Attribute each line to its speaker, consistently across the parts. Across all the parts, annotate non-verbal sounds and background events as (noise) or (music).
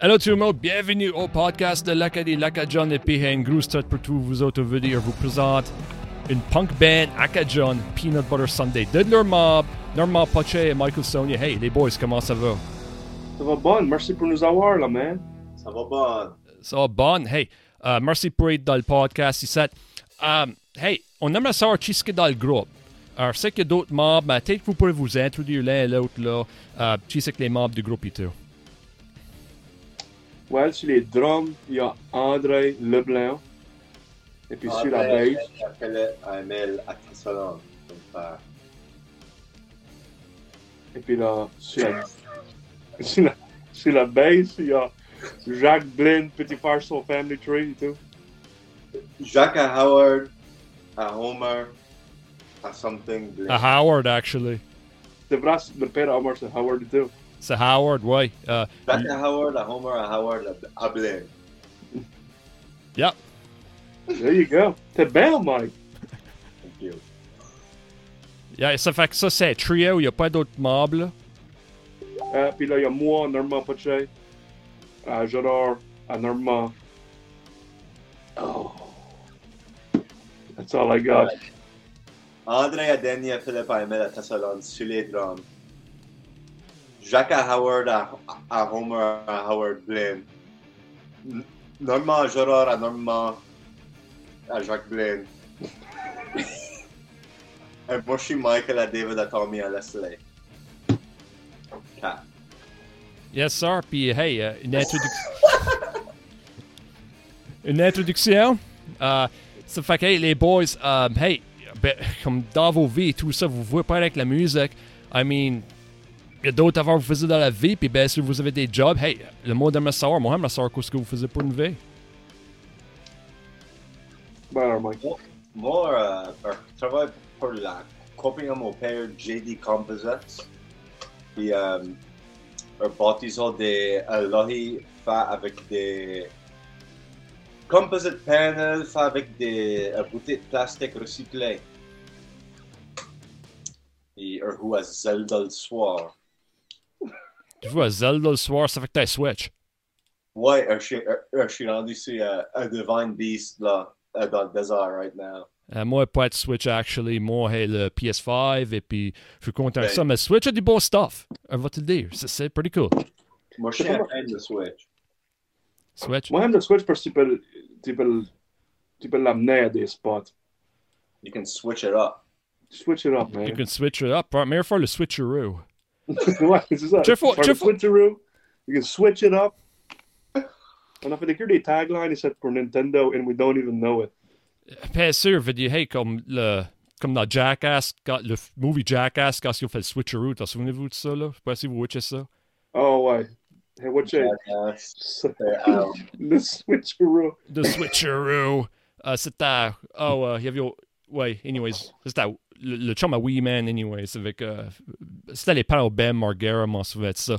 Speaker 1: Hello tout le monde, bienvenue au podcast de l'Acadie Lacadjon et grosse tête pour tous vous autres venir vous présente une punk band Acadjon Peanut Butter Sunday de Normand, Normand Poche et Michael Sonia. Hey les boys, comment ça va?
Speaker 2: Ça va bon, merci pour nous avoir là, man.
Speaker 3: Ça va bon.
Speaker 1: Ça va bon? Hey, uh, merci pour être dans le podcast ici. Um, hey, on aimerait savoir qui est dans le groupe. Alors, c'est qu'il y a d'autres membres, mais peut-être que vous pourrez vous introduire l'un et l'autre là. Uh, qui c'est que les membres du groupe et tout?
Speaker 2: Ouais, sur les drums, il y a André Leblanc. Et puis sur la bass,
Speaker 3: J'appelle AML à Cassolon.
Speaker 2: et puis là, sur la, sur la, sur la bass, il y a Jacques Blin, Petit frère son Family Tree et tout.
Speaker 3: Jacques à Howard, à Homer, à Something. Blake.
Speaker 1: À Howard, actually.
Speaker 2: C'est vrai, le père Omar, c'est Howard et tout.
Speaker 1: C'est Howard, ouais. Uh,
Speaker 3: Jacques à Howard, à Homer, à Howard, à- Blaine.
Speaker 1: yeah.
Speaker 2: There you go. T'es bien, Mike.
Speaker 3: Thank you.
Speaker 1: Yeah, ça fait que ça, c'est un trio, il n'y a pas d'autres là.
Speaker 2: Euh, puis là, il y a moi, Normand Pache, à Gérard, à Normand. Oh. That's all I got.
Speaker 3: André à Philippe, AML à Cassolon, sur les drums. Jacques à Howard, à, Homer, à Howard Blaine. Normand à à Normand, à Jacques Blaine. Et moi, je suis Michael à David, à Tommy, à Leslie.
Speaker 1: Yes, sir. Puis, hey, euh, une introduction. (laughs) une introduction. Euh, ça fait que, hey, les boys, euh, hey, ben, comme dans vos vies tout ça, vous voyez pas avec la musique. I mean, il y a d'autres affaires que vous faisiez dans la vie, puis ben, si vous avez des jobs, hey, le mot de ma soeur, moi, j'aimerais savoir qu'est-ce que vous faisiez pour une vie.
Speaker 2: Ben alors, Mike.
Speaker 3: Moi, euh, je travaille pour la compagnie à mon père, JD Composites. Puis, euh, un bâtisseur des lohi fait avec des composite panels fait avec des euh, bouteilles de plastique recyclées. Et un coup à Zelda le soir.
Speaker 1: Tu vois, Zelda le soir, ça fait que t'as Switch.
Speaker 3: Ouais, je suis- je suis rendu sur un Divine Beast là, dans le désert right now.
Speaker 1: Euh, moi, pas de Switch, actually. Moi, hey, le PS5, et puis je suis content de
Speaker 3: Ben.
Speaker 1: ça. Mais Switch a du bon stuff. On va te le dire. C'est- C'est pretty cool.
Speaker 3: Moi, je suis un fan de Switch.
Speaker 1: Switch.
Speaker 2: Moi, j'aime le Switch parce que tu peux, tu peux, tu peux l'amener à des spots.
Speaker 3: You can switch it up.
Speaker 2: Switch it up, man.
Speaker 1: You can switch it up. Meilleur faire le switcheroo.
Speaker 2: Ouais, c'est ça.
Speaker 1: Check for-
Speaker 2: Faire
Speaker 1: check
Speaker 2: switcheroo. You can switch it up. On a fait the tagline taglines ici for Nintendo and we don't even know it.
Speaker 1: Bien sûr, veux dire, hey, comme, le, comme dans Jackass, quand, le movie Jackass, quand ils ont fait le switcheroo, t'en souvenez-vous de ça, là? Je sais pas si vous watchez ça.
Speaker 2: Oh, ouais. Hey, what's it?
Speaker 3: Jackass. (laughs) Uh,
Speaker 2: Le switcheroo.
Speaker 1: The switcheroo. Euh, c'était. Oh, euh, il y avait. Ouais, anyways. C'était le, chum à Wee Man, anyways. Avec. euh, c'était les parents Ben Margera, m'en souviens de ça.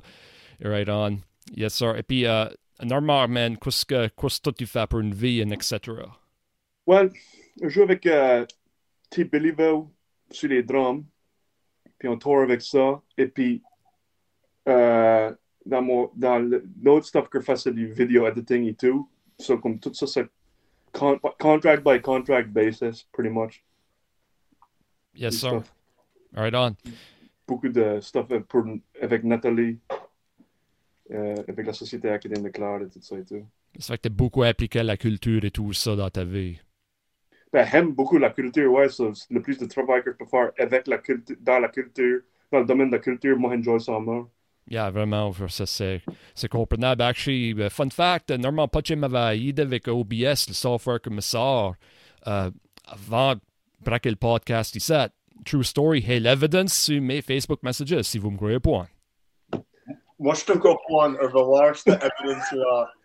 Speaker 1: Right on. Yes, sir. Et puis, euh, man, qu'est-ce que qu'est-ce que tu fais pour une vie, etc.
Speaker 2: Well, je joue avec euh, T. Billyville sur les drums. Puis on tourne avec ça. Et puis, euh, dans, mon, dans l'autre stuff que je fais, c'est du video editing et tout. So, comme tout ça, c'est con- contract by contract basis, pretty much.
Speaker 1: Yes, sir.
Speaker 2: stuff.
Speaker 1: Right on.
Speaker 2: Beaucoup de stuff pour, avec Nathalie, euh, avec la Société académique Claire et tout ça et tout.
Speaker 1: Ça fait que t'es beaucoup appliqué à la culture et tout ça dans ta vie.
Speaker 2: Ben, j'aime beaucoup la culture, ouais. so, le plus de travail que je peux faire avec la culture, dans la culture, dans le domaine de la culture, moi, j'enjoy ça mort.
Speaker 1: Yeah, vraiment, ça c'est, c'est comprenable. Actually, uh, fun fact, Normand Poche m'avait aidé avec OBS, le software que me sort, euh, avant braquer le podcast ici. True story, hey, l'evidence sur mes Facebook messages, si vous me croyez pas.
Speaker 3: moi, je te comprends. Voir cette evidence-là. (laughs)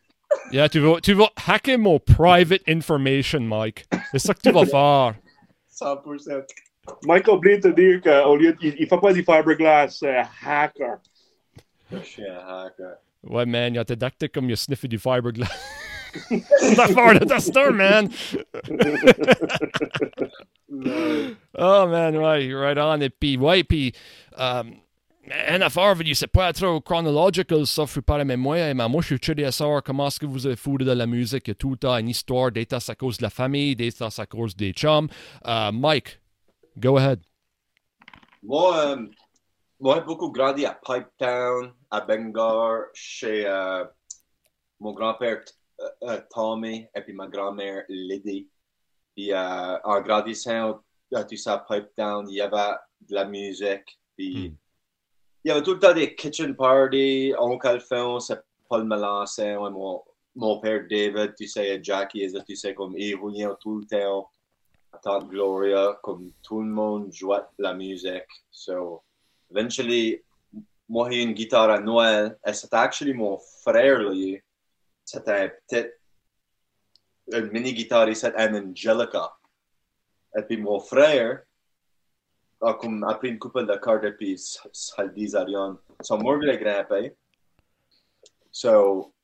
Speaker 1: Yeah, tu vas, tu vas hacker mon private information, Mike. C'est ça que tu vas faire.
Speaker 3: 100%.
Speaker 2: Mike a oublié de te dire qu'au lieu, il, il fait pas du fiberglass, c'est hacker.
Speaker 3: Je suis un hacker.
Speaker 1: Ouais, man, il a été comme il a sniffé du fiberglass. (laughs) C'est l'affaire de man. Oh man, ouais, right on. Et puis, ouais, puis, euh, une affaire, c'est pas trop chronological, ça fait pas mais moi, mais moi, je suis savoir comment est-ce que vous avez foutu de la musique, tout a une histoire, des tas à cause de la famille, des à cause des chums. Uh, Mike, go ahead.
Speaker 3: Moi, euh, moi, beaucoup grandi à Pipetown, à Bangor, chez euh, mon grand-père Tommy et puis ma grand-mère Lydie. Puis euh, en grandissant, tu sais, à Pipetown, il y avait de la musique. Puis
Speaker 1: Hmm.
Speaker 3: il y avait tout le temps des kitchen parties. Oncle Alphonse, c'est Paul Melançon, ouais, mon, mon père David, tu sais, et Jackie, tu sais, comme ils rouillaient tout le temps. Tante Gloria, comme tout le monde jouait de la musique. So, eventually, moi, j'ai une guitare à Noël, et c'était actually mon frère, lui. C'était peut-être ici, un Angelica. Et puis mon frère a comme appris une couple de cartes, et puis ça le dit à rien. So, moi, je l'ai grimpé. So,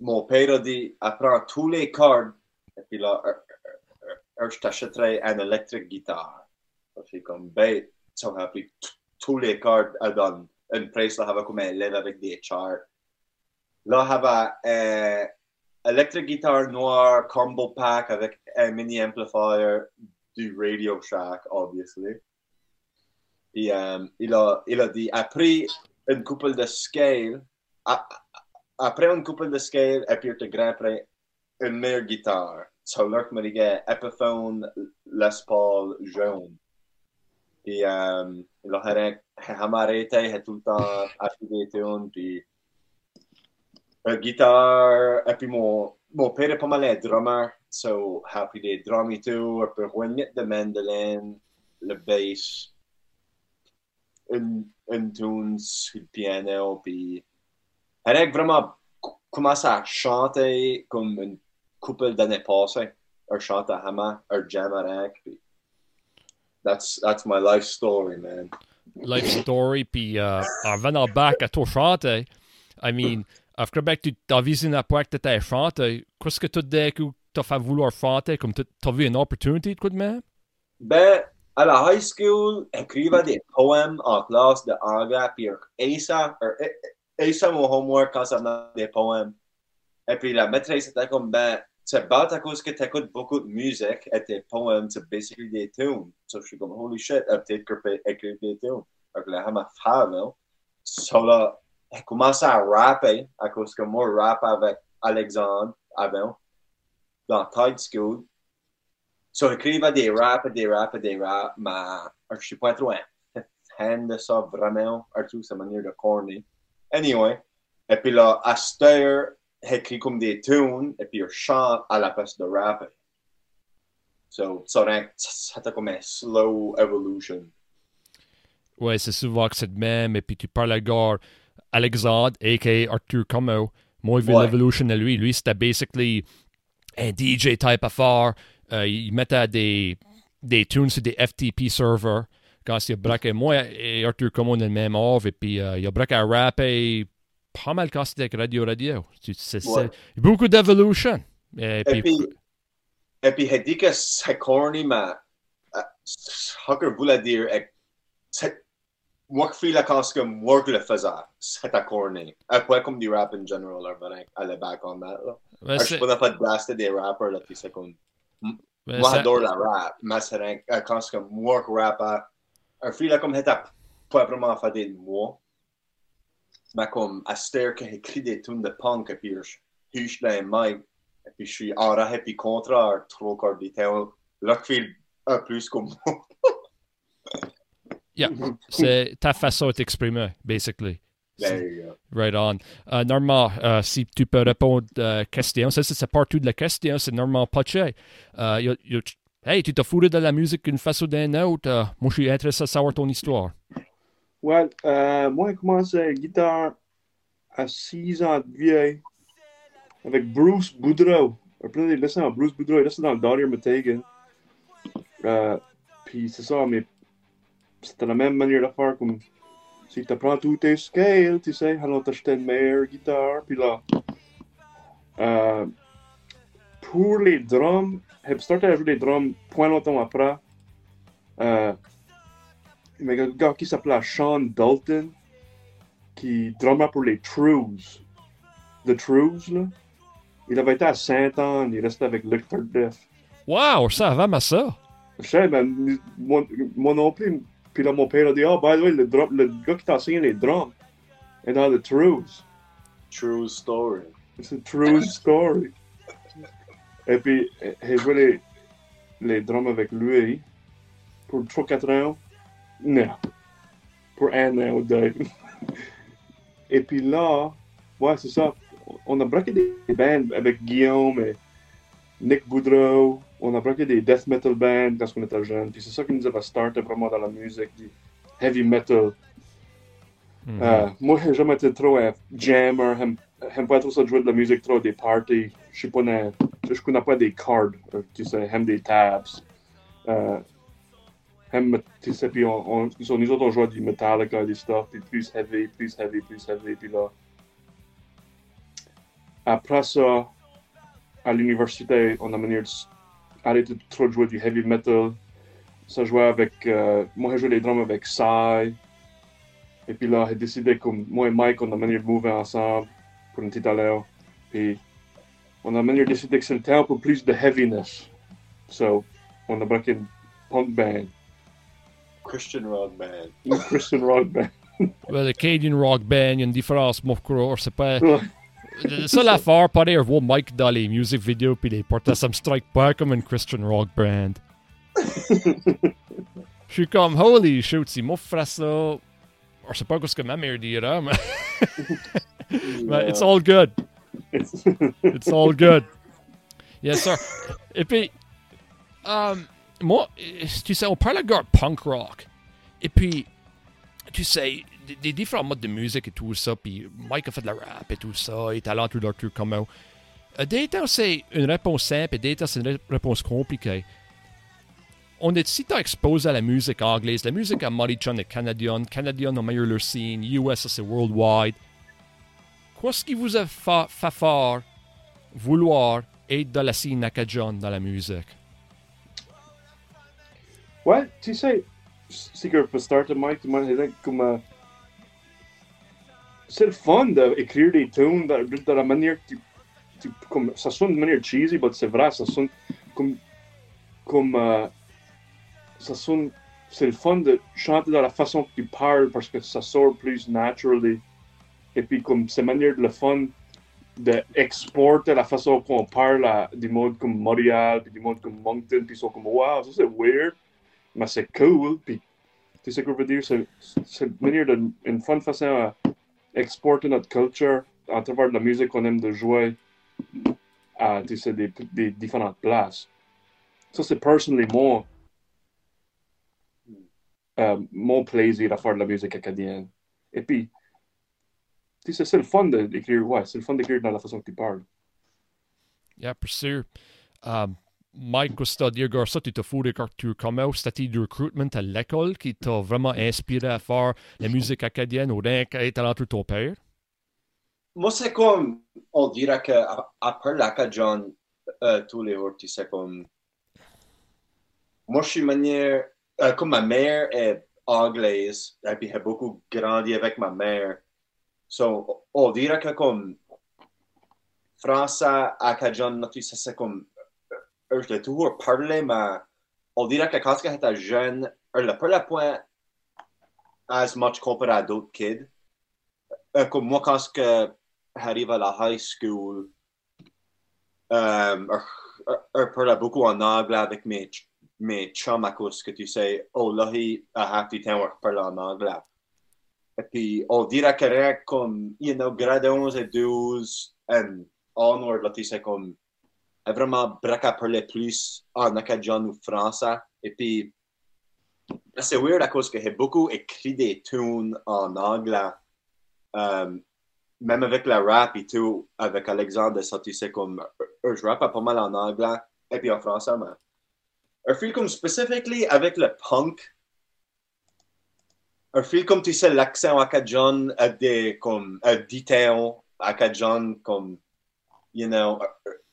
Speaker 3: mon père a dit, apprends tous les cartes, et puis là, je t'achèterai une électrique guitare. J'ai comme bête, ça m'a appris t- tous les cartes à donner. Une presse là, avait comme un livre avec des charts. Là, avait un électrique guitare noire combo pack avec un mini amplifier du Radio Shack, obviously. Euh, il, a, il a dit, après une couple de scale, a- après une couple de scale, et puis il te grimperait une meilleure guitare. So, là, je me disais, Epiphone Les Paul jaune. Euh, il a arrêté, il a tout le temps acheté des tunes, puis une guitare, et puis mon, mon père est pas mal un drummer, so, appris des drums et tout, un peu de mandolin, le bass, une, une tune piano, puis vraiment commencé à chanter comme une couple d'années passées. Elle chante à Hama, elle jam avec, puis that's, that's my life story, man.
Speaker 1: life story, puis euh, en revenant back à toi chanter, I mean, à Québec, tu t'as visé une époque que t'as chanté, qu'est-ce que tu dis que t'as fait vouloir chanter, comme t'as t'as vu une opportunité de même?
Speaker 3: Ben, à la high school, écrivait des poèmes en classe de anglais, puis Asa, Asa, mon homework quand ça venait des poèmes. Et puis la maîtresse était comme, ben, c'est bête à cause que tu écoutes beaucoup de musique et tes poèmes, c'est basically des tunes. So je suis comme, holy shit, peut-être que je peux écrire des tunes. Donc là, m'a non? So là, elle commence à rapper à cause que moi, je rappe avec Alexandre avant, dans Tide School. So, j'écrivais des raps, des raps, des raps, mais je suis pas trop un (laughs) fan de ça vraiment, à tout sa manière de corner. Anyway, et puis là, à j'écris comme des tunes, et puis je chante à la place de rapper. So, ça c'était comme un slow evolution.
Speaker 1: Ouais, c'est souvent que c'est de même, et puis tu parles à Alexandre, a.k.a. Arthur Como, moi, il veut
Speaker 3: Ouais.
Speaker 1: l'Evolution à lui. Lui, c'était basically un DJ type affaire. Euh, il mettait des, des tunes sur des FTP servers. Quand il a braqué, moi et Arthur Como, on est le même âge, et puis euh, il a braqué à rapper pas mal quand c'était avec Radio Radio. C'est-
Speaker 3: Ouais.
Speaker 1: Beaucoup d'evolution. Et,
Speaker 3: Et
Speaker 1: puis,
Speaker 3: puis, et puis, j'ai dit que c'est corny, mais ce que je voulais dire, c'est- moi qui fais la cause que moi je le faisais, c'était. Euh, Pas comme du rap in general, là, mais à la back on that. Là.
Speaker 1: c'est-
Speaker 3: Je peux pas blaster des rappers, là, puis c'est comme.
Speaker 1: ouais,
Speaker 3: Moi, j'adore la rap, mais c'est que- quand c'est comme moi qui rappe, un fille là comme c'était pas vraiment fait de moi. Mais comme, à cette que j'écris des tunes de punk, et puis je huche dans les mic, et puis je suis enragé, puis contre, trop temps. Là, je fais un plus comme moi.
Speaker 1: Yeah. c'est ta façon de t'exprimer, basically.
Speaker 3: There you go.
Speaker 1: Right on. Euh, Normand, euh, si tu peux répondre à la question, ça c'est partout de la question, c'est Normand Pache. Euh, yo- yo- hey, tu t'as foutu de la musique d'une façon ou d'une autre? euh, moi, je suis intéressé à savoir ton histoire.
Speaker 2: Ouais, euh, moi, j'ai commencé la guitare à 6 ans de vieille avec Bruce Boudreau. Apprenez à laisser à Bruce Boudreau, il laissait dans le Dahlia Matagan. Euh, puis c'est ça, mais c'était la même manière de faire comme si tu prends tous tes scales, tu sais, alors t'acheter une meilleure guitare, puis là. Euh, pour les drums, j'ai starté à jouer les drums point longtemps après. Euh, mais il y a un gars qui s'appelait Sean Dalton. qui drummer pour les Trues. The Trues, là. Il avait été à Saint-Anne, il restait avec Luc Turdif.
Speaker 1: Wow, je savais mais ça.
Speaker 2: Je sais, ben, moi, moi non plus. Puis là, mon père a dit, ah, by the way, le, drum, le gars qui t'a enseigné les drums est dans The Trues.
Speaker 3: True story.
Speaker 2: C'est une true story. Et puis, j'ai joué les, les drums avec lui pour 3-4 ans. Non. Pour un an ou deux. Et puis là, ouais, c'est ça. On a braqué des bands avec Guillaume et Nick Boudreau. On a braqué des death metal bands quand on était jeune. Puis c'est ça qui nous a starté vraiment dans la musique, du heavy metal.
Speaker 1: Mhm.
Speaker 2: Euh, moi, j'ai jamais été trop un jammer. J'aime j'aime pas trop ça de jouer de la musique trop des parties. Je suis pas un- je connais pas des cards, euh, tu sais, j'aime des tabs. Euh, tu sais, puis on, on, nous autres, on jouait du Metallica, des stuff, puis plus heavy, plus heavy, plus heavy, puis là. Après ça, à l'université, on a manière arrêter de trop jouer du heavy metal. Ça jouait avec, euh, moi, j'ai joué les drums avec Psy. Et puis là, j'ai décidé comme moi et Mike, on a manière de mouver ensemble pour une petite allure. Puis on a de décider que c'est le temps pour plus de heaviness. So, on a braqué une punk band,
Speaker 3: Christian rock band.
Speaker 2: une Christian rock band.
Speaker 1: Well, le Canadian Rock Band, il y a une différence, mon croire. C'est pas.
Speaker 2: Ouais.
Speaker 1: Ça, l'affaire, pas d'ailleurs voir Mike dans les music videos puis les portraits, ça me strike pas comme une Christian Rock Band. Je (laughs) suis comme, holy shoot, si moi ferais ça. Je sais pas ce que ma mère dira, mais, mais it's all good. (laughs) It's all good. Yes, sir. Et puis, um, euh, moi, euh, tu sais, on parle de punk rock. Et puis, tu sais, des, différents modes de musique et tout ça. Puis Mike a fait de la rap et tout ça. Il est talentueux dans tout comment. Euh, temps, c'est une réponse simple et temps, c'est une ré- réponse compliquée. On est si tant exposé à la musique anglaise. La musique américaine est canadienne. Canadienne ont meilleur leur scene. US, c'est worldwide. Qu'est-ce qui vous a fa- fait fort vouloir être dans la scène acadienne dans la musique?
Speaker 2: Ouais, tu sais, c'est que pour starter, Mike, moi, je dirais comme. C'est le fun d'écrire des tunes de, la manière que tu, comme, ça sonne de manière cheesy, mais c'est vrai, ça sonne comme. comme ça sonne. C'est le fun de chanter de la façon que tu parles parce que ça sort plus naturally. Et puis, comme c'est manière de le fun d'exporter la façon qu'on parle à des comme Montréal, puis des comme Moncton, puis ils sont comme, wow, ça c'est weird mais c'est cool. Puis, tu sais ce que je veux dire? C'est, une manière de, fun façon exporter notre culture à travers la musique qu'on aime de jouer à tu sais, des, différentes places. Ça, c'est personnellement mon, euh, mon plaisir à faire de la musique acadienne. Et puis, tu sais, c'est le fun d'écrire, ouais, c'est le fun d'écrire dans la façon que tu parles.
Speaker 1: Yeah, pour sûr. Um, Mike, gars, ça, tu t'as fourré quand tu comment c'était du recruitment à l'école qui t'a vraiment inspiré à faire la musique acadienne ou rien qu'à être talentueux de ton père?
Speaker 3: Moi, c'est comme, on dirait que à- après l'Acadian, euh, tous les jours, tu sais, comme, moi, je suis manière, euh, comme ma mère est anglaise, et puis j'ai beaucoup grandi avec ma mère. So, on dirait que comme, français, Acadian, tu sais, c'est comme, je l'ai toujours parlé, mais on dirait que quand j'étais jeune, je l'ai pas point as much comparé à d'autres kids. Euh, comme moi, quand j'arrive à la high school, euh, parlais beaucoup en anglais avec mes, mes que tu sais, oh là, il a half parle en anglais. Et puis, on que rien comme, you know, grade 11 et 12, and onward, là, tu sais, comme, vraiment braque à parler plus en acadien ou français. Et puis, c'est weird à cause que j'ai beaucoup écrit des tunes en anglais. Euh, même avec la rap et tout, avec Alexandre, sais, comme, euh, je rappe pas mal en anglais et puis en français, mais. Un feel comme specifically avec le punk, un feel comme tu sais, l'accent acadien, a des, comme, détail acadien, comme, you know,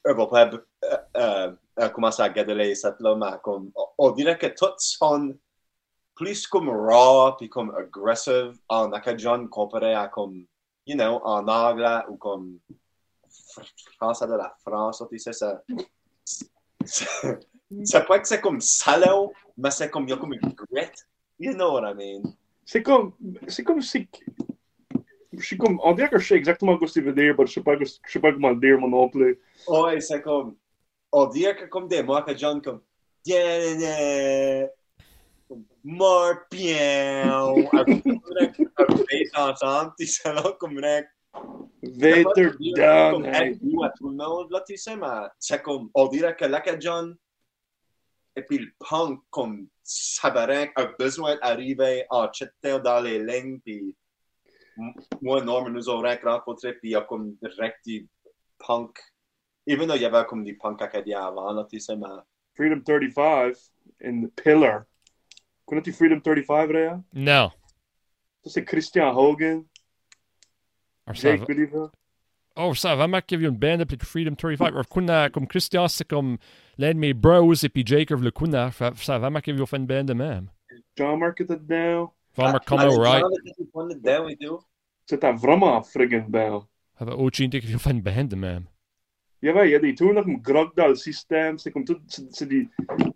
Speaker 3: pas euh, euh, euh, commencer à garder cette là, mais comme, on- on dirait que tout sonne plus comme raw puis comme aggressive en acadien comparé à comme, you know, en anglais ou comme français de la France, tu sais, ça. C'est pas que c'est comme salaud, mais c'est comme, il y a comme une grit. You know what I mean?
Speaker 2: C'est comme, c'est comme si, je suis comme, on dirait que je sais exactement ce que tu veux dire, mais je sais pas, je sais pas comment dire moi non plus.
Speaker 3: Ouais, c'est comme, on dirait que comme des mots comme, yeah, yeah, mort bien, avec ensemble, tu sais, là, comme un
Speaker 2: Vader down,
Speaker 3: comme à tout le monde, là, tu sais, mais c'est comme, on dirait que l'acadien et puis le punk, comme Sabarak, a besoin d'arriver en chetter dans les lignes, puis m- moi, Norman nous aurait rencontrés, puis il y a comme direct du punk, even though il y avait comme du punk acadien avant, là, tu sais, mais
Speaker 2: Freedom 35 in The Pillar. Connais-tu Freedom 35, Réa?
Speaker 1: Non.
Speaker 2: Ça, c'est Christian Hogan,
Speaker 1: Alors, ça
Speaker 2: Jake
Speaker 1: va-
Speaker 2: Believe.
Speaker 1: Oh, ça va mal qu'il y ait une band appelée Freedom 35. Alors, kuna, comme Christian, c'est comme l'un de mes bros, et puis Jake, le kuna. Ça ça va mal qu'il y ait fait une band de même.
Speaker 2: John Mark était dedans.
Speaker 1: Farmer
Speaker 3: Ah,
Speaker 1: Come Right.
Speaker 3: Dedans et tout.
Speaker 2: C'était vraiment friggin' bon.
Speaker 1: Ça va autre chose qu'il y ait fait une band de même.
Speaker 2: Il y avait, il y a des tunes là, comme Grog dans le système. C'est comme tout, c'est c'est des,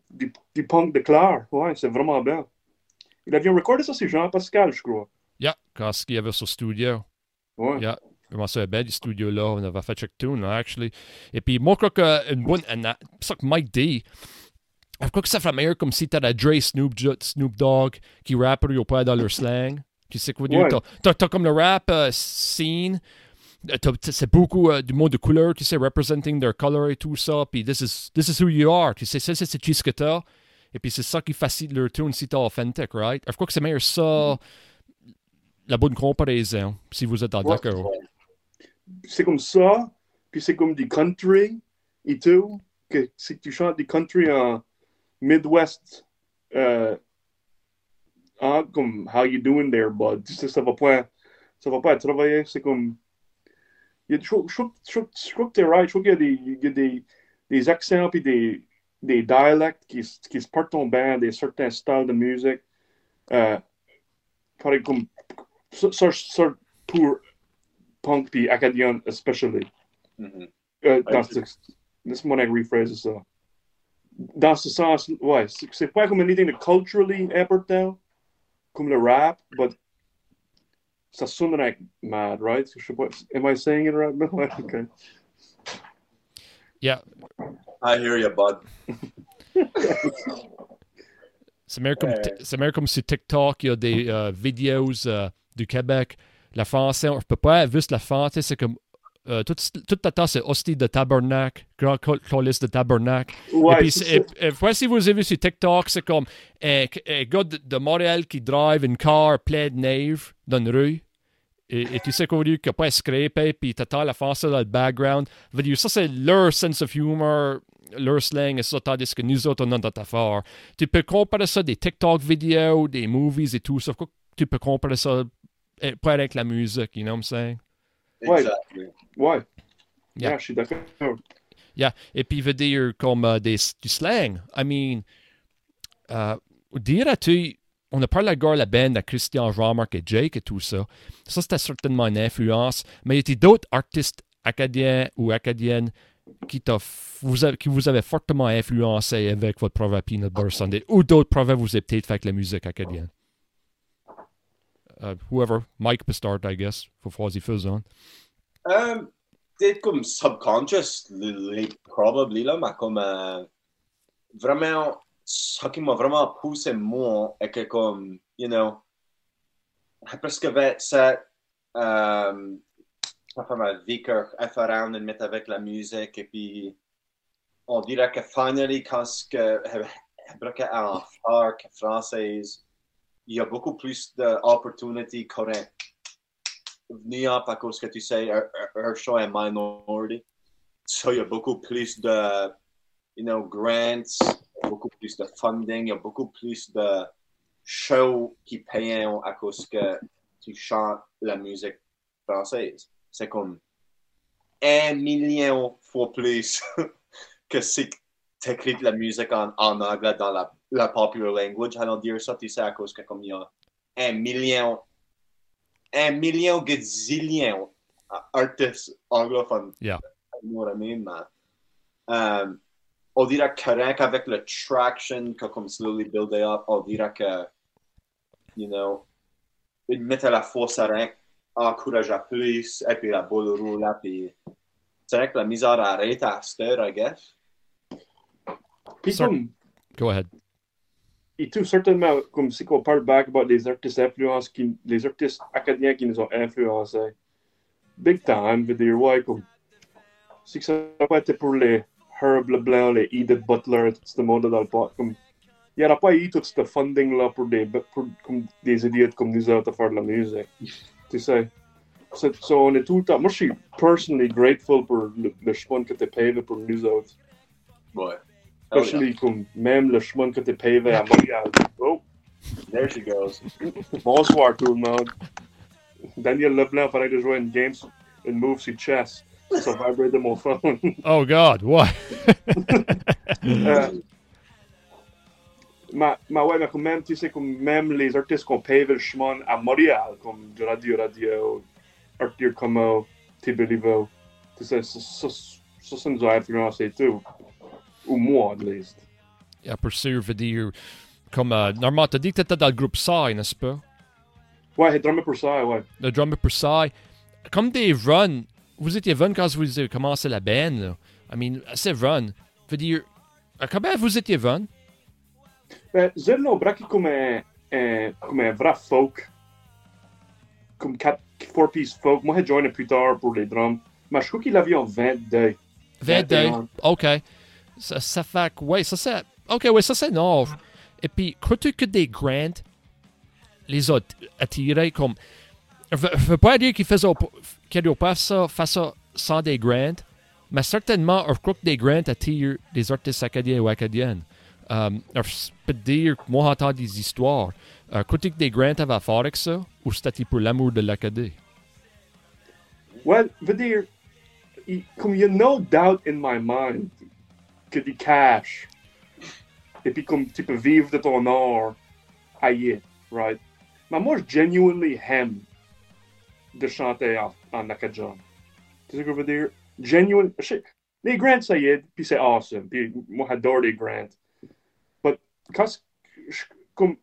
Speaker 2: des, des punk de clair. Ouais, c'est vraiment bien. Il avait recordé ça, c'est Jean-Pascal, je crois.
Speaker 1: Yeah, quand il y avait son studio.
Speaker 2: Ouais.
Speaker 1: Vraiment, c'est bien, du studio là. On avait fait chaque tune, là, actually. Et puis, moi, je crois qu'une bonne. C'est ça que Mike dit. Je crois que ça ferait meilleur comme si t'as Dre, Snoop, Snoop Dogg, qui rappent au pas dans leur slang. Tu sais quoi dire?
Speaker 2: Ouais.
Speaker 1: T'as- t'as comme le rap euh, scene. Euh, C'est beaucoup euh, du mot de couleur, tu sais, representing their color et tout ça. Puis, this is, this is who you are. Tu sais, c'est ce que t'as. Et puis, c'est ça qui facilite leur tune si t'es authentic, right? Je crois que c'est meilleur ça, la bonne comparaison, si vous êtes
Speaker 2: Ouais.
Speaker 1: d'accord.
Speaker 2: C'est comme ça, puis c'est comme du country et tout. Que si tu chantes du country en Midwest, euh, ah, comme How you doing there, bud? Tu sais, ça va pas, ça va pas travailler. C'est comme. il y a- Je trouve- je trouve je trouve- je trouve que t'es right. Je trouve qu'il y a des, il y a des, des accents puis des, des dialectes qui, qui se portent en band, des certains styles de musique. Euh, par exemple, pour punk puis acadien especially.
Speaker 3: Mhm.
Speaker 2: Euh, dans ce, laisse-moi rephraser ça. Dans ce sens, ouais, c'est c'est pas comme anything de culturally important, comme le rap, but ça sonnerait mad, right? Je sais pas, am I saying it right? (laughs) Okay.
Speaker 1: Yeah,
Speaker 3: I hear you, bud.
Speaker 1: c'est meilleur comme,
Speaker 3: Ouais.
Speaker 1: c'est meilleur comme sur TikTok, il y a des euh, vidéos euh, du Québec. La français, on ne peut pas juste la français, c'est comme. Euh, tout, tout le temps, c'est hostie de tabernacle, grand colis de tabernacle. et
Speaker 2: Ouais,
Speaker 1: puis,
Speaker 2: c'est- ça.
Speaker 1: et- et si vous avez vu sur TikTok, c'est comme un, un gars de, de Montréal qui drive une car pleine de neige dans une rue. Et, et tu sais qu'au lieu qu'il n'y a pas à scraper, puis t'attends la français dans le background. Ça, c'est leur sense of humor, leur slang, et ça, tandis que nous autres, on a notre affaire. Tu peux comparer ça des TikTok vidéos, des movies et tout ça. Quoi, Tu peux comparer ça eh, pas avec la musique, you know what I'm saying?
Speaker 3: Exactly.
Speaker 2: Ouais.
Speaker 1: Yeah.
Speaker 2: Yeah, je suis d'accord.
Speaker 1: Yeah. Et puis, veut dire comme euh, des, du slang. I mean, euh, dirais-tu, on a parlé à gars la band à Christian, Jean-Marc et Jake et tout ça. Ça, c'était certainement une influence. Mais il y a d'autres artistes acadiens ou acadiennes qui, vous qui vous avaient fortement influencé avec votre projet Peanut Butter Sunday ou d'autres projets vous avez peut-être fait avec la musique acadienne? Uh, whoever, Mike start, I guess, s'il fait ça.
Speaker 3: Um, peut-être comme subconscious, les, probably, là, mais comme euh, vraiment, ce qui m'a vraiment poussé moi, est que comme, you know, parce que ça, euh, ça fait ma vie que around et mettre avec la musique, et puis on dirait que finally, quand ce que, (laughs) que en faire que il y a beaucoup plus d'opportunités correctes venir à cause que tu sais, show est minority. So, il y a beaucoup plus de, you know, grants, beaucoup plus de funding, il y a beaucoup plus de shows qui payent à cause que tu chantes la musique française. C'est comme un million fois plus (laughs) que si tu écris la musique en anglais dans la la popular language, allons dire ça, tu sais, à cause que comme il y a un million, un million gazillion artistes anglophones.
Speaker 1: Yeah.
Speaker 3: You know what I mean, man? Um, on dirait que avec le traction que comme slowly up, on dirait que, you know, ils mettent la force à rien, encourage à plus, et puis la boule roule là, puis c'est vrai que la misère arrête à cette heure, I guess.
Speaker 2: Puis
Speaker 1: Sir-
Speaker 2: comme,
Speaker 1: Go ahead.
Speaker 2: Et tout certainement, comme si on parle back about les artistes influences, qui, les artistes acadiens qui nous ont influencés. Big time, veut dire, ouais, comme, si ça n'a pas été pour les Herb Leblanc, les Edith Butler, tout ce monde dans le pot, comme, il n'y aura pas eu tout ce funding-là pour des, pour, comme, des idiots comme nous autres à faire de la musique. (laughs) Tu sais? So, so on est tout le temps, moi je suis personally grateful pour le, le chemin que tu payé pour nous autres.
Speaker 3: Ouais. Hell yeah.
Speaker 2: Especially comme même le chemin que tu payé à Montréal. Oh,
Speaker 3: There she goes.
Speaker 2: bonsoir tout le monde. Daniel Leblanc paraît de jouer une game, une move sur chess. Ça vibre de mon phone. (laughs)
Speaker 1: Oh God, what? (laughs)
Speaker 2: Euh, ma, ma ouais, mais quand même, tu sais, comme même les artistes qu'on paye le chemin à Montréal, comme du Radio Radio, Arthur Como, Tiberivo, tu sais, ça, ça, ça, ça nous a influencé tout. Ou moi, at least.
Speaker 1: Yeah, pour sûr, veut dire, comme, euh, normalement, t'as dit que t'étais dans le groupe Psy, n'est-ce pas?
Speaker 2: Ouais, drummer pour ça, ouais.
Speaker 1: Le drummer pour Psy. Comme des runs, vous étiez run quand vous avez commencé la band, là. I mean, assez run. Veut dire, euh, comment vous étiez run?
Speaker 2: Ben, Zedlo braqué comme un, un, comme un vrai folk. Comme 4 four piece folk. Moi, j'ai joiné plus tard pour les drums. Mais je crois qu'il avait en 22.
Speaker 1: 22.
Speaker 2: 21.
Speaker 1: OK. Ça, fait que, ouais, ça c'est. OK, ouais, ça c'est neuf. Et puis, crois-tu que des grands les a attirés comme. Je veux- je veux pas dire qu'ils faisaient qu'ils pas ça, fait ça sans des grands, mais certainement, je crois que des grands attirent des artistes acadiens ou acadiennes. Um, je peux dire, moi, j'entends des histoires. Euh, crois-tu que des grands avaient faire avec ça, ou c'était pour l'amour de l'Acadie?
Speaker 2: Well, veut dire, il- comme il y a no doubt in my mind que cash, et puis comme tu peux vivre de ton art ailleurs, right? Mais moi, je genuinely aime de chanter en, en acadien. Tu sais ce que je veux dire? Genuine. je- Les grants, ça y est, puis c'est awesome. Puis moi, j'adore les grants. But quand, je- comme,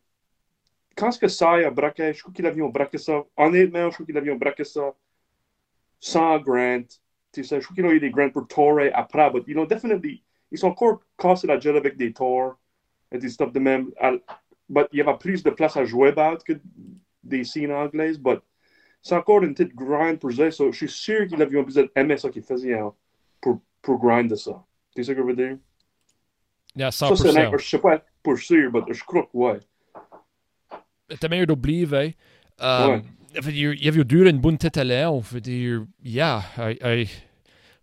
Speaker 2: quand ce que ça a braqué, je crois qu'il avait braqué ça. Honnêtement, je crois qu'il avait braqué ça sans grant. Tu sais, je crois qu'ils ont eu des pour après, but you know, definitely, ils sont encore cassés la gueule avec des tours et des stuff de même. But il y avait plus de place à jouer que des scènes anglaises, but c'est encore une petite grind pour ça. So, je suis sûr qu'il avait besoin d'aimer ça qu'il faisait hein, pour, pour grind de ça. Tu sais ce que je veux dire?
Speaker 1: Yeah,
Speaker 2: Ça, c'est
Speaker 1: 100%.
Speaker 2: un- je sais pas pour sûr, mais je crois que ouais.
Speaker 1: D'oublier, um,
Speaker 2: Ouais.
Speaker 1: För det, jag vill dyra en bunt till lär, för det, ja,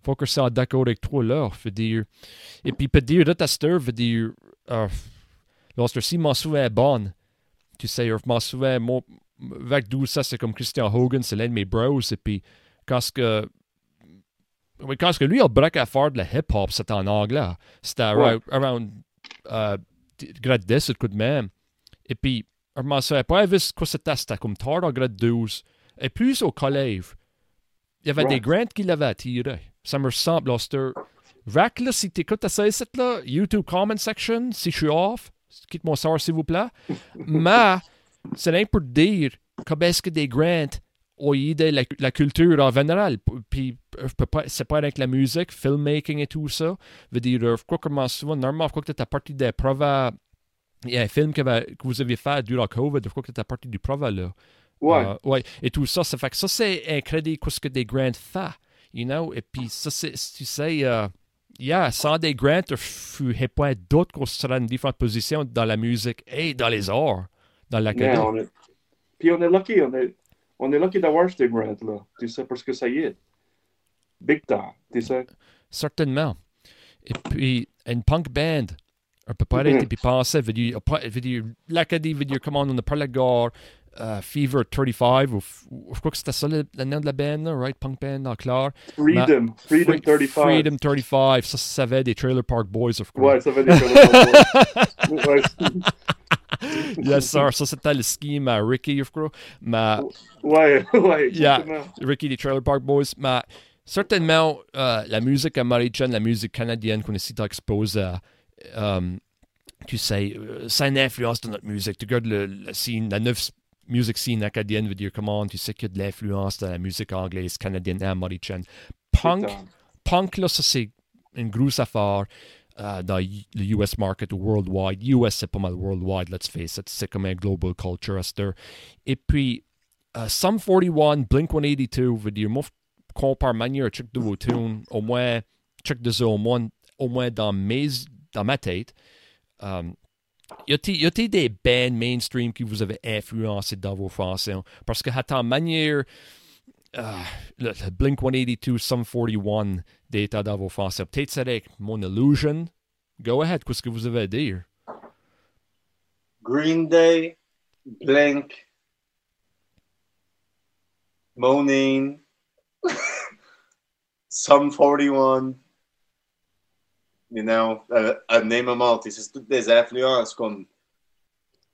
Speaker 1: jag, jag fokuserar d'accord avec toi là, för det, et puis peut dire det stör, för det, uh, lorsque si mon souhait est bon, tu sais, euh, mon souhait, mon, avec d'où ça, c'est comme Christian Hogan, c'est l'un de mes bros, et puis, quand ce que, oui, quand ce que lui, il a break à faire de la hip-hop, c'était en anglais, c'était
Speaker 2: Ouais.
Speaker 1: around, around, uh, grade 10, coup de même, et puis, je m'en savais pas, vu quoi c'était, c'était comme tard en grade 12. Et plus au collège, il y avait des
Speaker 2: Right.
Speaker 1: grants qui l'avaient attiré. Ça me ressemble, c'était... Rack, là, si t'écoutes ça ici, là, YouTube comment section, si je suis off, quitte mon sort, s'il vous plaît. (laughs) Mais, c'est rien pour dire comment est-ce que des grants ont aidé la, la culture en général. Puis, pas, c'est pas avec la musique, filmmaking et tout ça. Je veux dire, je crois que souvent, normalement, je crois que t'étais partie des preuves il y a un film que, que vous avez fait durant COVID, je crois que c'était partie du Prova, là?
Speaker 2: Ouais.
Speaker 1: Euh, ouais. Et tout ça, ça fait que ça, c'est un crédit qu'est-ce que des grants fait, you know? Et puis, ça, c'est, tu sais, euh, yeah, sans des grants, je n'ai pas d'autres qu'on sera dans différentes positions dans la musique et dans les arts, dans
Speaker 2: Yeah,
Speaker 1: l'académie.
Speaker 2: on est... Puis on est lucky, on est, on est lucky d'avoir ces grants là. Tu sais, parce que ça y est. Big time, tu sais.
Speaker 1: Certainement. Et puis, une punk band, on peut pas arrêter puis penser, veut dire, pas- veut dire, comment on a parlé de gare, euh, Fever 35, ou, je crois que c'était ça le, le nom de la band, là, right? Punk band en clair.
Speaker 2: Freedom. Freedom
Speaker 1: Free-
Speaker 2: 35.
Speaker 1: Freedom 35, ça, ça avait des Trailer Park Boys, of course.
Speaker 2: Ouais, ça veut dire que ouais,
Speaker 1: Yes, sir. Ça, c'était le scheme à Ricky, je crois. Mais
Speaker 2: ouais, (laughs) ouais,
Speaker 1: Yeah. Ricky des Trailer Park Boys. Mais certainement, euh, la musique américaine, la musique canadienne qu'on essaie d'exposer, euh, tu sais, ça a une influence dans notre musique. Tu regardes le, la scene, la nouvelle musique scene acadienne veut dire comment tu sais qu'il y a de l'influence dans la musique anglaise, canadienne et américaine. Punk, punk, là, ça, c'est une grosse affaire euh, dans le US market worldwide. US, c'est pas mal worldwide, let's face it. C'est comme un global culture, heure. Et puis, euh, Sum 41, Blink 182, veut dire, moi, compare manière check de vos tunes, au moins, check de ça, au moins, au moins dans, mes, dans ma tête. Um, y a-t-il y des bands mainstream qui vous avaient influencé dans vos chansons? Parce que, à ta manière, euh, le Blink 182, Sum 41, d'état dans vos chansons, peut-être c'est avec mon illusion. Go ahead, qu'est-ce que vous avez à dire?
Speaker 3: Green Day, Blink, Moaning, (laughs) Sum 41, you know, name them all. C'est toutes des influences comme.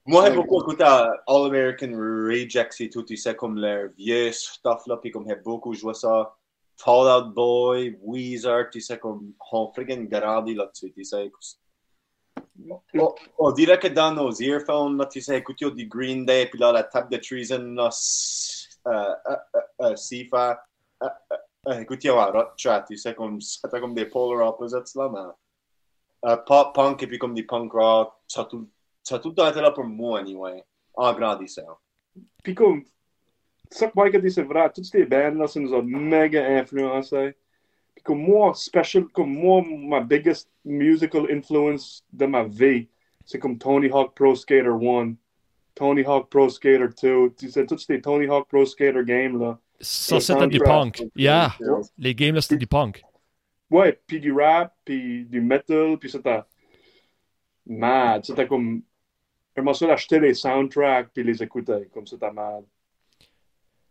Speaker 3: Moi, j'ai beaucoup écouté All American Rejects et tout, tu sais, comme leur vieux stuff là, puis comme j'ai beaucoup joué ça. Fall Out Boy, Weezer, tu sais, comme on friggin' grandi là-dessus, tu sais. On, on dirait que dans nos earphones, là, tu sais, écouter du Green Day, puis là, la table de Treason, là, Sifa, euh, euh, euh, écouter un rock chat, tu sais, comme, c'était comme des polar opposites, là, mais euh, pop punk et puis comme des punk rock, ça a tout, ça a tout le temps été là pour moi, anyway, en grandissant.
Speaker 2: Puis comme, ça que Mike a dit, c'est vrai, toutes ces bandes-là, ça nous a méga influencé. Puis comme moi, special, comme moi, ma biggest musical influence de ma vie, c'est comme Tony Hawk Pro Skater 1, Tony Hawk Pro Skater 2, tu sais, tous ces Tony Hawk Pro Skater games, là.
Speaker 1: Ça,
Speaker 2: Le
Speaker 1: c'était du
Speaker 2: soundtrack.
Speaker 1: punk. Yeah, les games, là, c'était du punk.
Speaker 2: Ouais, puis du rap, puis du metal, puis c'était mad. C'était comme, j'aimerais ça d'acheter les soundtracks, puis les écouter, comme c'était mad.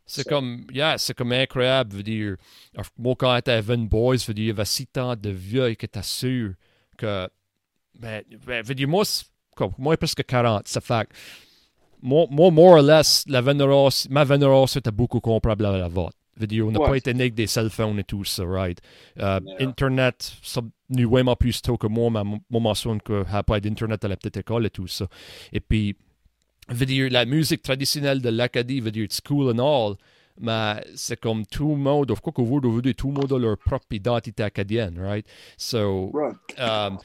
Speaker 1: C'est
Speaker 3: Ça-
Speaker 1: comme, yeah, c'est comme incroyable, veut dire, alors, moi quand j'étais à Van Boys, veut dire, il y avait si tant de vieux que t'as sûr que, ben, ben, veut dire, moi, moi, presque 40, ça fait moi, moi, more or less, la ma vénération était beaucoup comparable à la vôtre. On n'a
Speaker 2: Ouais.
Speaker 1: pas été né avec des cell phones et tout ça, right? Euh. Internet, ça, nous, vraiment plus tôt que moi, mais moi, mentionne que n'y pas d'Internet à la petite école et tout ça. Et puis, dire, la musique traditionnelle de l'Acadie, veut dire, it's cool and all, mais c'est comme tout le monde, of course, aujourd'hui, tout le monde a leur propre identité acadienne, right? So,
Speaker 2: Right.
Speaker 1: um,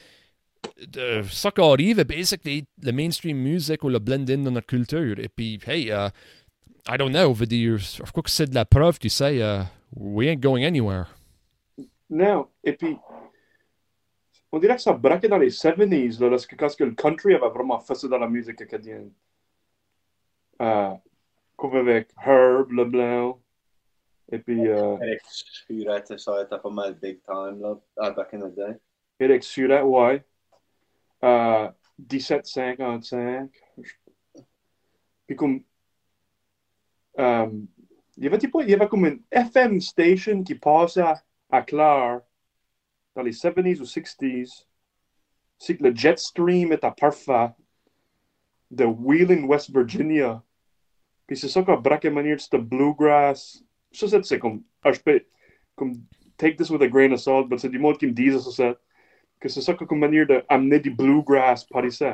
Speaker 1: de- ça qui arrive, basically, le mainstream music ou le blend in dans notre culture. Et puis, hey, uh, I don't know, veut dire, of course, c'est de la preuve, tu sais, uh, we ain't going anywhere.
Speaker 2: Non, et puis, on dirait que ça braquait dans les 70s, là, lorsque, quand que le country avait vraiment fait ça dans la musique acadienne. Euh, comme avec Herb Leblanc, et puis euh,
Speaker 3: Eric Surette, ça était pas mal big time, là, ah, back in the day.
Speaker 2: Eric Surette, ouais. Euh, 1755. Puis comme, il y avait, tipo- il y avait comme FM station à, à Clare dans les 70s ou 60s. C'est que le jet stream était parfait de Wheeling, West Virginia. Puis c'est ça qu'on braqué manière de bluegrass. C'est- c'est comme, ah, je peux, comme, take this with a grain of salt, mais c'est du monde qui me disent ça, ça, que c'est ça comme manière d'amener du bluegrass par ici.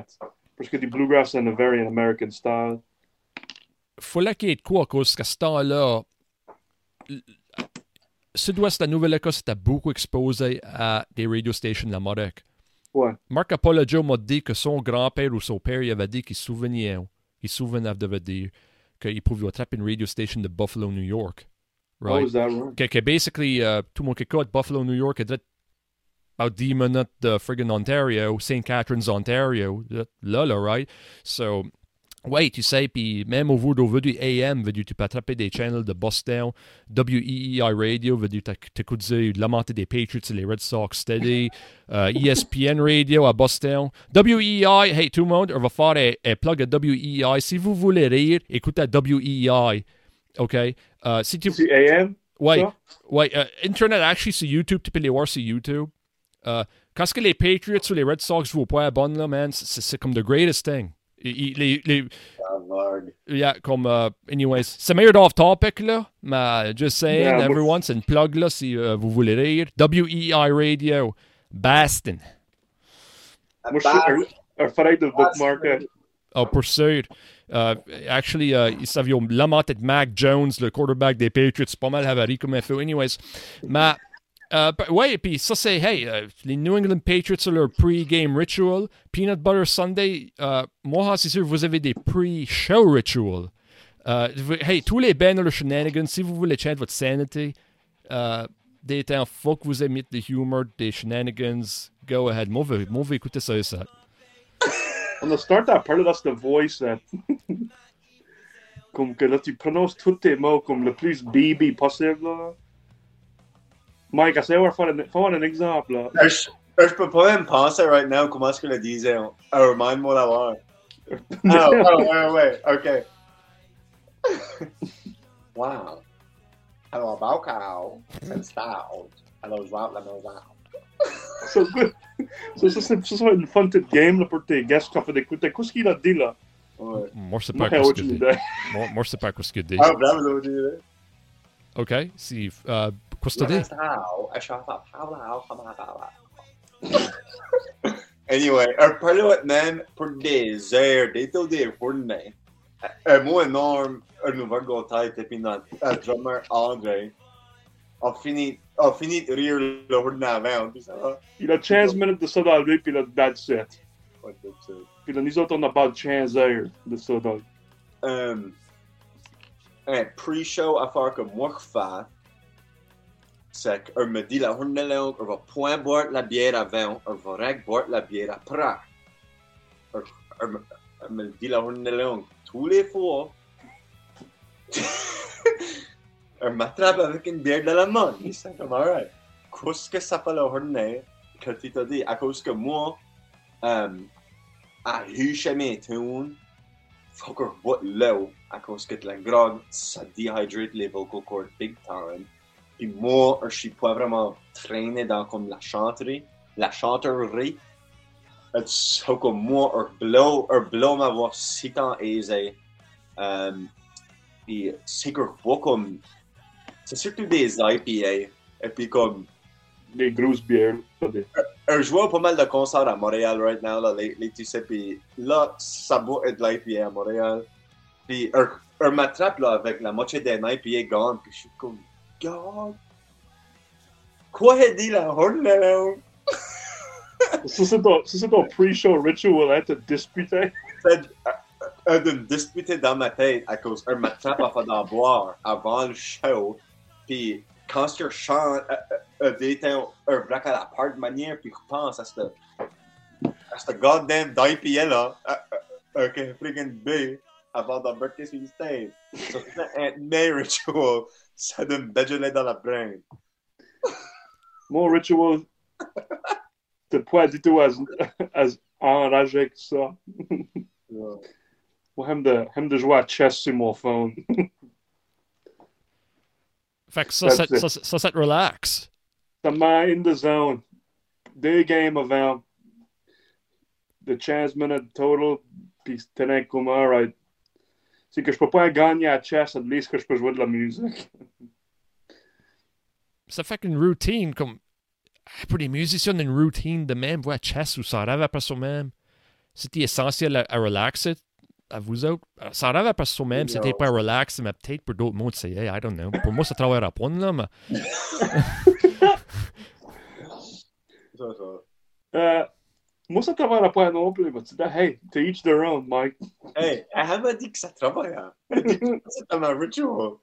Speaker 2: Parce que du bluegrass, c'est un very American style.
Speaker 1: Faut là qu'il y ait de quoi, cause qu'à ce temps-là, Sud-Ouest de la Nouvelle-Écosse était beaucoup exposé à des radio stations d'Amérique.
Speaker 2: Ouais.
Speaker 1: Marc Apollo m'a dit que son grand-père ou son père il avait dit qu'il se souvenait, il souvenait de dire qu'il pouvait attraper une radio station de Buffalo, New York.
Speaker 2: Oh,
Speaker 1: Right?
Speaker 2: is that right?
Speaker 1: que, que basically, euh, tout le monde qui écoute Buffalo, New York, est about 10 minutes de friggin' Ontario, St. Catharines, Ontario, là, là, right? So, Ouais, tu sais, puis même au niveau veut du AM, veut tu peux attraper des channels de Boston, WEEI Radio, veut dire, t'écoutes lamenter des Patriots et les Red Sox steady, euh, ESPN Radio à Boston, WEEI, hey tout le monde, on va faire un, plug à WEEI. Si vous voulez rire, écoutez à WEEI, ok?
Speaker 2: Uh, si tu... C'est AM?
Speaker 1: Ouais, ouais, uh, Internet, actually, sur YouTube, tu peux les voir sur YouTube. Uh, quand ce que les Patriots ou les Red Sox jouent point à bonne, là, man, c'est comme the greatest thing. Les, les, yeah, comme, uh, anyways, c'est meilleur d'off-topic, là, mais just saying, yeah, everyone, c'est une plug, là, si uh, vous voulez rire. WEI Radio, Baston.
Speaker 2: Moi, je suis de bookmark.
Speaker 1: Oh, pour sûr. Uh, actually, uh, ils savaient lamenté Mac Jones, le quarterback des Patriots, pas mal havari comme info. Anyways, mais Uh, ouais, puis ça, c'est, hey, uh, les New England Patriots leur pre-game ritual. Peanut Butter Sunday, uh, moi, c'est sûr, vous avez des pre-show rituals. Uh, hey, tous les bands leur shenanigans. Si vous voulez changer votre sanity, uh, des temps, faut que vous aimiez le humor, des shenanigans, go ahead. Moi, je vais écouter ça et ça.
Speaker 2: On a start à parler de the voice, uh, (laughs) comme que là, tu prononces tous tes mots comme le plus BB possible, là. Mike, essaie de faire un, faire un exemple. Là.
Speaker 3: Je, je peux pas même penser right now comment est-ce que le disait. Ah, Remind-moi d'avoir. ah, (laughs) oh, ouais, ouais, ok. (laughs) wow. Hello, about cow. And stout. Hello, drop la maison.
Speaker 2: So good. So, ça, c'est ça, une fun petite game là, pour tes guests quand tu écoutes. Qu'est-ce qu'il a dit là?
Speaker 1: Ouais. Moi, je sais pas ce qu'il dit. Moi, je sais pas ce qu'il dit.
Speaker 3: Ah, bravo, dit.
Speaker 1: Ok, si. Uh, Qu'est-ce que (laughs)
Speaker 3: Anyway, er parle même pour des heures, des taux des journées. Un mot énorme, un nouveau gotaille, et puis notre drummer André a fini, a fini de rire le journée avant.
Speaker 2: Il a 15 minutes de ça dans lui, puis il a that's it. Puis là, nous autres, on a pas 15 heures de ça dans
Speaker 3: Um, un pre-show à faire comme moi je fais, c'est qu'on me dit la journée longue, on va point boire la bière avant, on va reg boire la bière après. On me dit la journée longue, tous les fois, (laughs) on m'attrape avec une bière dans la main. C'est comme, alright. Qu'est-ce que ça fait la journée que tu t'as dit? À cause que moi, um, à riche mes tunes, je bois l'eau, à cause que la grog, ça déhydrate les vocal cords big time. Puis moi, je suis pas vraiment traîné dans comme la chanterie, la chanterie. C'est comme moi, je blow, je blow ma voix si tant aisée. Um, puis c'est que comme, c'est surtout des IPA. Et puis comme,
Speaker 2: des grosses bières.
Speaker 3: Je vois pas mal de concerts à Montréal right now, là, les, les tu sais, puis là, ça va être l'IPA à Montréal. Puis, je m'attrape là avec la moitié des IPA gone, puis je suis comme, God. Quoi est dit la journée?
Speaker 2: ça, c'est ton, ton pre-show ritual, hein, te disputer?
Speaker 3: C'est (laughs) euh, de disputer dans ma tête à cause d'un m'attrape à faire boire avant le show. Puis quand je chante, euh, euh, euh un black à la part de manière, puis je pense à ce, à ce goddamn d'IPA là, euh, euh, un freaking B avant d'embarquer sur le stage. C'est un ritual. Ça donne déjeuner dans la brain. (laughs)
Speaker 2: Mon ritual, c'est pas du tout as, as enragé que ça. yeah. (laughs) Moi, j'aime de, j'aime de jouer à chess sur mon phone.
Speaker 1: fait que ça, ça, ça, ça, ça te relaxe.
Speaker 2: Ça met in the zone. Deux games avant. The chance minute total. Puis tenez comme, alright. C'est que je peux pas gagner à chess, at least que je peux jouer de la musique.
Speaker 1: ça fait qu'une routine, comme pour les musiciens, une routine de même, voir chess ou ça rêve après soi-même, c'était essentiel à, à, relaxer. À vous autres, ça rêve après soi-même, c'était pas relaxer, mais peut-être pour d'autres mots, c'est, hey, I don't know. Pour moi, ça travaille à point, là, mais.
Speaker 2: ça, (laughs) ça. (laughs) Euh, moi, ça travaille pas non plus, mais tu dis, hey, to each their own, Mike.
Speaker 3: Hey, elle haven't dit que ça travaille. C'est un ritual.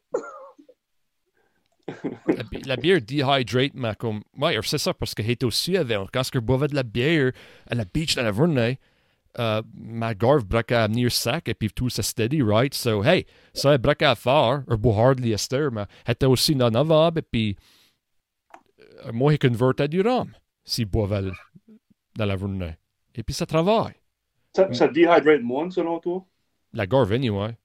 Speaker 1: la, la, bière dehydrate, mais comme. Ouais, c'est ça, parce que est aussi avant. Quand je boivais de la bière à la beach dans la journée, uh, ma garve brak à venir sac et puis tout ça steady, right? So, hey, ça brak à faire, un beau hardly ester, mais était aussi non avant, et puis euh, moi, il convertait du rhum, si boivait dans la journée. Et puis ça travaille.
Speaker 2: Ça, ça dehydrate moins, selon toi?
Speaker 1: La garve, anyway.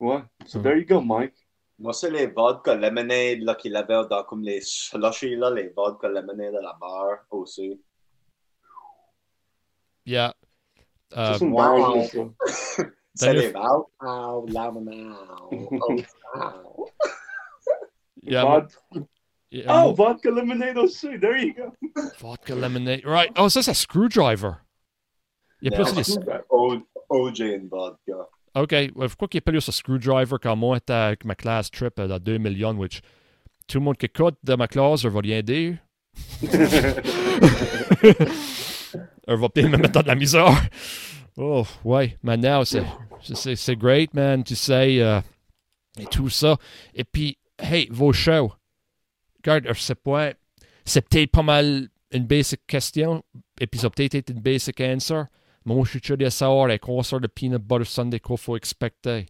Speaker 2: Ouais. So
Speaker 1: Hmm.
Speaker 2: there you go, Mike.
Speaker 3: Moi, c'est les vodka lemonade là, qu'il avait dans comme les slushies, là, les vodka lemonade à la barre aussi.
Speaker 1: Yeah.
Speaker 2: Ça,
Speaker 1: Uh,
Speaker 2: c'est
Speaker 3: wow. (laughs) C'est les vodka oh, lemonade. Oh, (laughs) wow.
Speaker 1: yeah,
Speaker 2: Vod-
Speaker 1: yeah,
Speaker 2: Oh, vodka lemonade oh, aussi. There you go.
Speaker 1: vodka lemonade. Right. Oh, ça, c'est screwdriver. Il y a
Speaker 3: Yeah.
Speaker 1: des...
Speaker 3: O- OJ and vodka.
Speaker 1: OK. Ouais, Pourquoi qu'il a plus de screwdriver quand moi j'étais avec ma classe trip euh, dans 2 millions, which tout le monde qui écoute de ma classe, elle va rien dire. (laughs) Elle va peut-être me mettre dans de la misère. Oh, ouais. Maintenant, c'est, c'est, c'est great, man. Tu sais, euh, et tout ça. Et puis, hey, vos shows. Regarde, je sais pas. C'est peut-être pas mal une basic question. Et puis, ça a peut-être été une basic answer. Mais moi, je suis curieux de savoir, les concerts de Peanut Butter Sunday, qu'il faut expecter?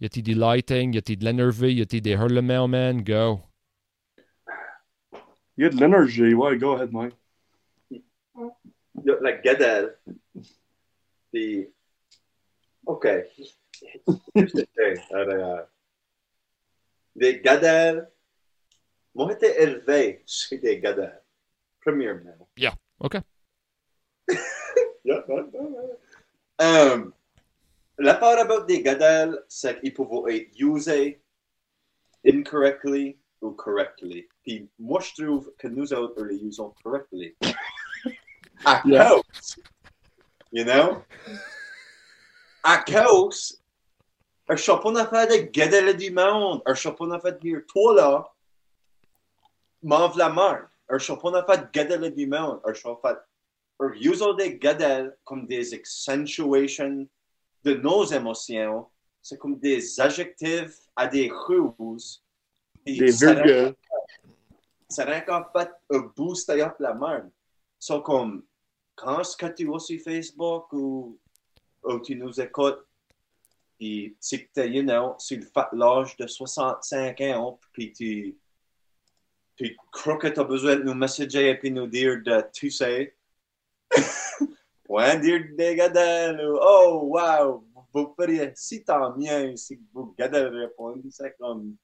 Speaker 1: Y a-t-il du lighting? Y a-t-il de l'énergie? Y a-t-il des hurlements, man? Go.
Speaker 2: You had l'energy. Ouais, go ahead, Mike.
Speaker 3: Yo, la gadelle. The okay. (laughs) Here's the thing. Uh, les gadelles. Moi, j'étais élevé chez des gadelles. Premièrement.
Speaker 1: OK. (laughs)
Speaker 3: Yeah, yeah, yeah, yeah. Um, la part about des gadelles, c'est qu'ils peuvent être usés incorrectly ou correctly. Puis moi, je trouve que nous autres les usons correctly. (laughs) À cause, you know? À cause, un championnat fait de gadelles du monde, un championnat fait de dire, toi là, m'enve la marde. Un championnat fait de gadelles du monde, un championnat or usons des gadelles comme des accentuations de nos émotions. C'est comme des adjectifs à des ruses.
Speaker 2: Des virgules.
Speaker 3: Ça rend qu'en fait un boost up la merde. So comme quand est-ce que tu vas sur Facebook ou, ou tu nous écoutes, puis si tu es, you know, sur le fat l'âge de 65 ans, puis tu, tu crois que tu as besoin de (laughs) nous messager et puis nous dire de tu sais, point dire des ou oh wow, vous feriez si tant mieux si vous gadelles répondent, c'est comme.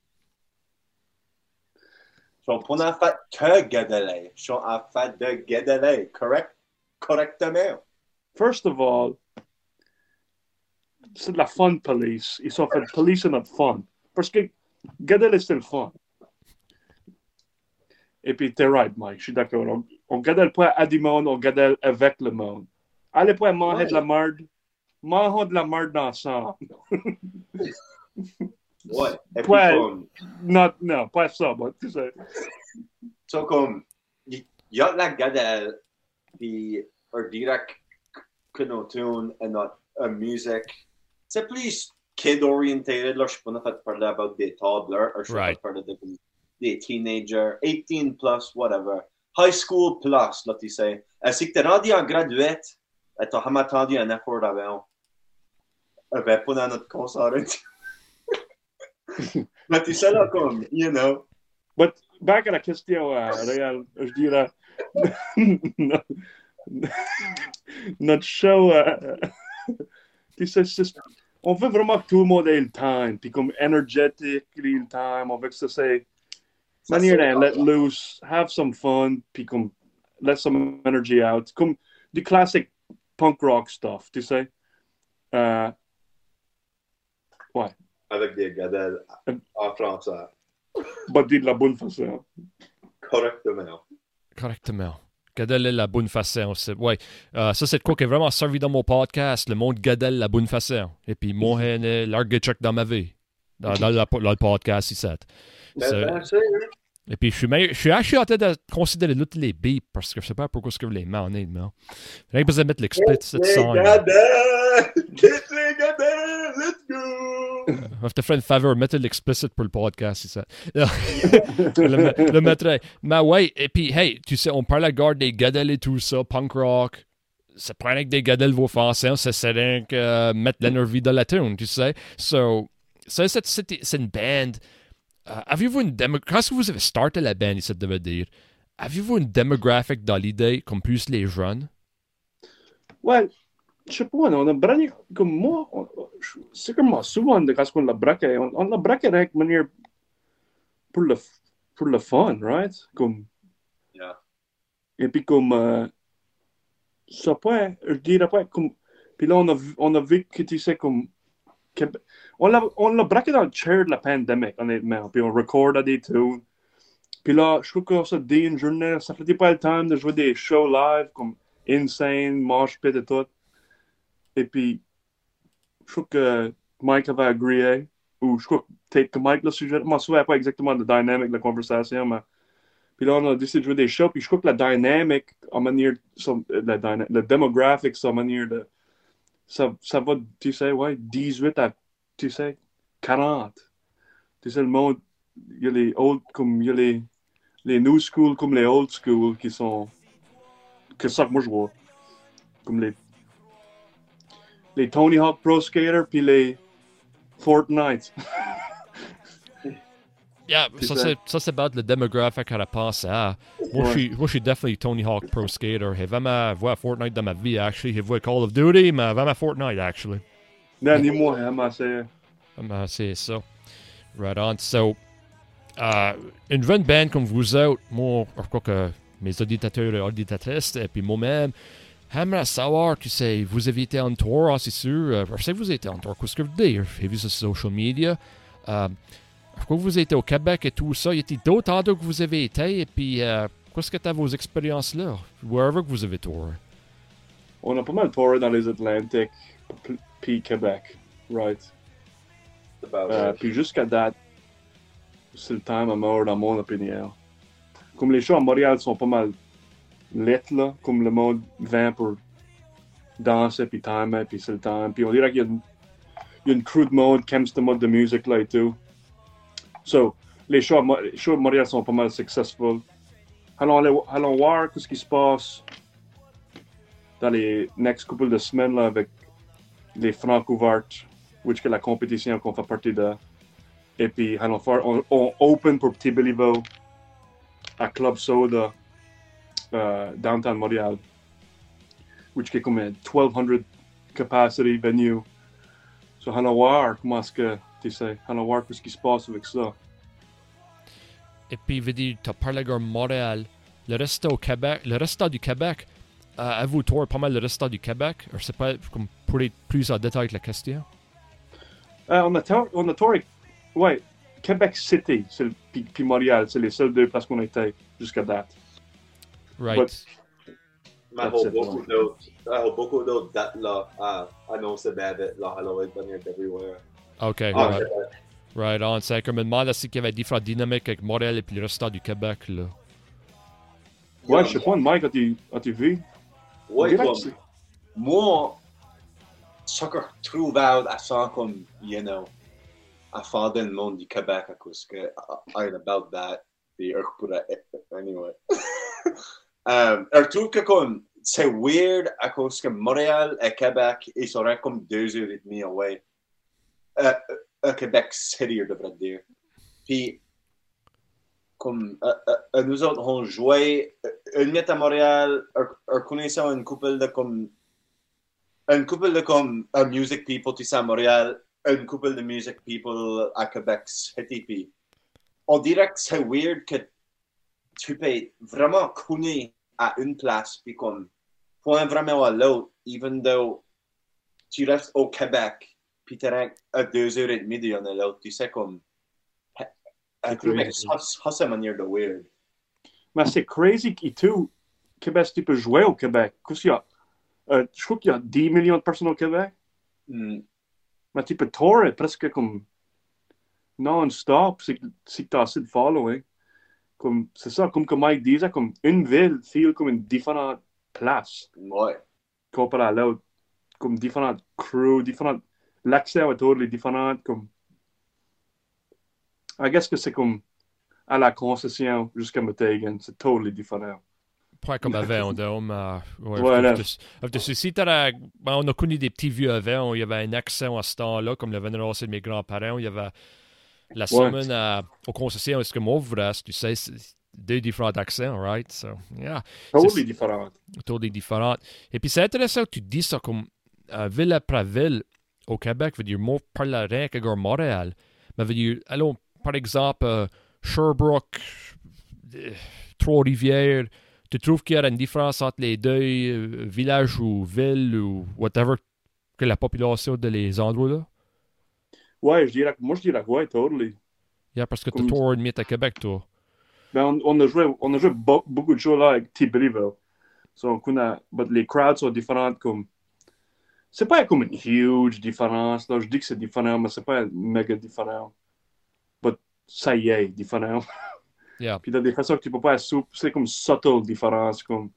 Speaker 3: Je suis pas en fait que je suis en fait de gadelle, correct? Correctement.
Speaker 2: First of all, c'est de la fun police. Ils sont fait police et notre fun. Parce que Gadel c'est le fun. Et puis, t'es right, Mike, je suis d'accord. On, on gadelle pas à du monde, on gadelle avec le monde. Allez pas manger
Speaker 3: Ouais.
Speaker 2: de la merde. Mangeons de la merde ensemble. (laughs)
Speaker 3: Ouais. Et puis
Speaker 2: Ouais.
Speaker 3: comme,
Speaker 2: Non, non, pas ça, mais tu sais.
Speaker 3: so comme, il y a la gadelle, puis on dirait que nos tunes et notre euh, musique, c'est plus kid-oriented. Là, je suis pas en fait parler about des toddlers, ou je suis pas
Speaker 1: Right.
Speaker 3: parler de des teenagers, 18 plus, whatever. High school plus, là, tu sais. Euh, si tu es rendu en graduate, tu n'as jamais attendu un effort. Euh, ben, pas dans notre concert. Mais tu sais, là, comme, you know.
Speaker 2: But back à la question euh, réelle, je notre show, euh, tu sais, c'est- on veut vraiment que tout le monde ait time, puis comme énergétique, le time, on veut que c'est Manière
Speaker 3: c'est-
Speaker 2: de let loose, have some fun, puis comme let some energy out, comme du classic punk rock stuff, tu sais. Euh,
Speaker 3: Avec des gadelles en français.
Speaker 2: but dit de la bonne façon.
Speaker 3: Correctement.
Speaker 1: Correctement. Gadelle la bonne façon. c'est- Ouais. Euh, ça, c'est de quoi qui est vraiment servi dans mon podcast. Le monde Gadelle la bonne façon. Et puis, moi, j'ai l'argue check dans ma vie. Dans, dans, la- dans le podcast, ici.
Speaker 3: Ben, ben, c'est-
Speaker 1: Et puis, je suis, meilleur- je suis actually en train de considérer toutes les beeps parce que je sais pas pourquoi ce que vous les monnez, non? Rien que besoin de mettre
Speaker 3: gadelles! Quitte les gadelles! Let's go! (laughs)
Speaker 1: Je vais te faire une faveur, mettez l'explicit pour le podcast, c'est ça. (laughs) le, le mettrai. Mais ouais, et puis, hey, tu sais, on parle à garde des gadelles et tout ça, punk rock. c'est pas rien que des gadelles vos français, c'est rien que euh, mettre l'énergie dans la tune, tu sais. So, ça, c'est, c'est, c'est une band. Euh, avez-vous une démo... Quand est-ce que vous avez starté la band, ça devait dire, avez-vous une démographique dans l'idée comme plus les jeunes?
Speaker 2: Ouais, je sais pas, on a braqué, comme moi, c'est comme moi, souvent, de- quand on l'a braqué, on, on l'a braqué avec manière pour le, pour le fun, right? Comme,
Speaker 3: Yeah.
Speaker 2: et puis comme, euh, ça peut, je dirais pas, comme, puis là, on a, vu- on a vu que tu sais, comme, on l'a, l'a braqué dans le chair de la pandémie, honnêtement, puis on recorde des tunes. Puis là, je trouve que ça, dit une journée, ça faisait pas le temps de jouer des shows live, comme Insane, Mosh Pit et tout. Et puis, je trouve que Mike avait agréé, ou je crois que Mike, le sujet, je m'en souviens pas exactement de la dynamique de la conversation, mais puis là, on a décidé de jouer des shows, puis je crois que la dynamique, en manière, la, demographic, en manière de, ça, ça va, tu sais, ouais, 18 à, tu sais, 40. Tu sais, le monde, il y a les old, comme il y a les, les new school comme les old school qui sont, que ça que moi je vois. Comme les, les Tony Hawk Pro Skater, puis les Fortnite. (laughs)
Speaker 1: Yeah, ça,
Speaker 2: ça.
Speaker 1: c'est, ça, c'est about le demographic à la pensée. Ah, moi, je
Speaker 2: Ouais.
Speaker 1: suis, moi, je suis definitely Tony Hawk Pro Skater. J'ai vraiment vu Fortnite dans ma vie, actually. J'ai vu Call of Duty, mais vraiment Fortnite, actually.
Speaker 2: Non, ni moi, hein, mais c'est.
Speaker 1: Vraiment, c'est ça. Right on. So, euh, une jeune band comme vous autres, moi, je crois que mes auditeurs et auditrices, et puis moi-même, j'aimerais savoir, tu sais, vous avez été en tour, ah, c'est sûr. euh, je sais que vous été en tour, qu'est-ce que vous dites? J'ai vu sur social media. Euh, que vous été au Québec et tout ça? Y a-t-il d'autres endroits que vous avez été? Et puis, euh, qu'est-ce que tu as vos expériences là? Wherever que vous avez tourné.
Speaker 2: On a pas mal touré dans les Atlantiques, puis Québec, right? Euh, puis jusqu'à date, c'est le temps à mort dans mon opinion. Comme les shows à Montréal sont pas mal lettres, là, comme le monde vient pour danser, puis timer, puis c'est le temps. Puis on dirait qu'il y a une, il y a une crew de monde qui aime ce mode de musique là et tout. So, les shows les à Montréal sont pas mal successful. Allons, voir ce qui se passe dans les next couple de semaines là, avec les Francouvertes, which que la compétition qu'on fait partie de. Et puis, allons faire, on, on open pour Petit Béliveau à Club Soda, euh, downtown Montréal, which est comme un 1200 capacity venue. So, allons voir comment est-ce que, tu sais, allons voir ce qui se passe avec ça.
Speaker 1: Et puis, veut dire, tu as parlé de Montréal. Le reste au Québec, le reste du Québec, euh, avez-vous tourné pas mal le reste du Québec? Je sais pas, comme pour être plus en détail avec la question.
Speaker 2: Euh, on a, on a tourné, ouais, Québec City, c'est le- puis, puis Montréal, c'est les seules deux places qu'on a été jusqu'à date.
Speaker 1: Right.
Speaker 2: But-
Speaker 3: a
Speaker 2: it,
Speaker 3: beaucoup d'autres beaucoup dates là à annoncer Babbitt là, everywhere.
Speaker 1: OK,
Speaker 3: Ah,
Speaker 1: right. Right on. C'est comme me demande si il y avait différentes dynamiques avec Montréal et puis le reste du Québec, là.
Speaker 2: Ouais, je sais pas, Mike, as-tu vu?
Speaker 3: Ouais, comme- moi, ce que je trouve out à ça comme, you know, à faire dans le monde du Québec à cause que I'm about that, puis je pourrais, anyway. um, je trouve que comme, c'est weird à cause que Montréal et Québec, ils seraient comme deux heures et demie away. Euh, Québec City, je devrais dire. Puis, comme nous autres, on jouait euh, une nuit à Montréal, euh, connaissant une couple de comme une couple de comme music people tu sais à Montréal, une couple de music people à Québec City. Puis, on dirait que c'est weird que tu peux vraiment connaître à une place puis comme point vraiment à l'autre, even though tu restes au Québec puis restes à deux heures et demie de l'un à l'autre, tu sais comme trouve que
Speaker 2: crazy.
Speaker 3: ça, une manière de weird.
Speaker 2: Mais c'est crazy que tout Québec, tu peux jouer au Québec. Qu'il y a? Euh, je crois qu'il y a 10 millions de personnes au Québec.
Speaker 3: Mm.
Speaker 2: Mais tu peux tourer presque comme non-stop si, si tu as assez de following. Comme, c'est ça, comme que Mike disait, comme une ville feel comme une différente place
Speaker 3: Ouais.
Speaker 2: comparé à l'autre. Comme différentes crews, différentes. L'accès à tout est différent. Comme. I guess que c'est comme à la concession jusqu'à Metegan. C'est totally différent.
Speaker 1: Pas comme avant, (laughs) t'as- ben, on a connu des petits vieux avant, il y avait un accent à ce temps-là, comme le venaient de mes grands-parents, il y avait la semaine à- au concession, est-ce que moi, tu sais, c'est deux différents accents, right? So, yeah.
Speaker 2: Totally différent.
Speaker 1: totally différentes. Et puis c'est intéressant que tu dis ça comme euh, ville après ville au Québec, veut dire, moi, par la rien que Montréal. Mais veut dire, allons, par exemple, euh, Sherbrooke, euh, Trois-Rivières, tu trouves qu'il y a une différence entre les deux euh, villages ou villes ou whatever que la population de les endroits-là?
Speaker 2: Ouais, je dirais, moi je dirais ouais, totally.
Speaker 1: Yeah, parce que tu et demi à Québec, toi.
Speaker 2: Ben, on, on a joué, on a joué be- beaucoup de choses là avec T-Billyville. So, on connaît, but les crowds sont différentes comme. C'est pas comme une huge différence. Là. Je dis que c'est différent, mais c'est pas méga différent. But ça y est, différent. (laughs)
Speaker 1: Yeah.
Speaker 2: Puis il y a des façons que tu peux pas sou- c'est comme subtle différence, comme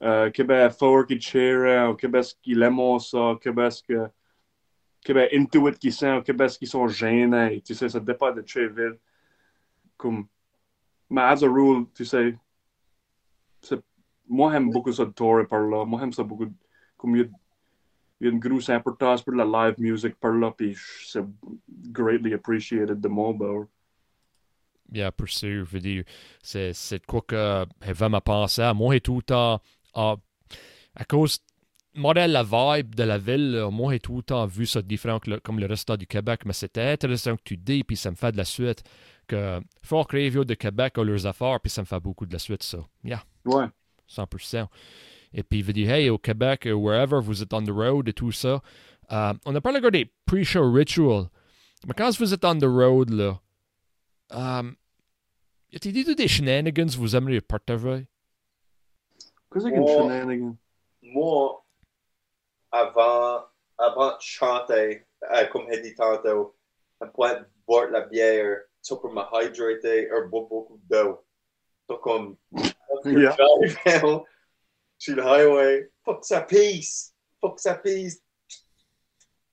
Speaker 2: euh, Québec fort qui cheer, au Québec qui l'aiment ça, Québec que Québec intuit qui sent, au Québec qui sont gênés, tu sais, ça dépend de chez ville. Comme, mais as a rule, tu sais, moi j'aime beaucoup ça de Torre par là, moi j'aime ça beaucoup, comme il y a une grosse importance pour la live music par là, puis c'est greatly appreciated de mon bord.
Speaker 1: Bien, pour sûr, je veux dire, c'est, c'est quoi que vraiment pensé à. Moi, j'ai tout le temps, ah, à cause, modèle la vibe de la ville, moi, j'ai tout le temps vu ça différent que le- comme le reste du Québec, mais c'était intéressant que tu dis, puis ça me fait de la suite, que Fort Crévio de Québec a leurs affaires, puis ça me fait beaucoup de la suite, ça. Yeah,
Speaker 2: Ouais.
Speaker 1: 100%. Et puis, je veux dire, hey, au Québec, euh, wherever, vous êtes on the road et tout ça, euh, on a parlé encore des pre-show rituals, mais quand vous êtes on the road, là, euh, y a-t-il des shenanigans que vous aimeriez partager?
Speaker 2: Qu'est-ce qu'une
Speaker 3: Oh.
Speaker 2: shenanigan?
Speaker 3: Moi, avant, avant de chanter, euh, comme j'ai dit tantôt, je pourrais boire de la bière, ça pour me hydrater, et boire beaucoup d'eau. So, comme,
Speaker 2: Yeah. (laughs)
Speaker 3: drive down sur le highway, faut que ça pisse, faut que ça pisse.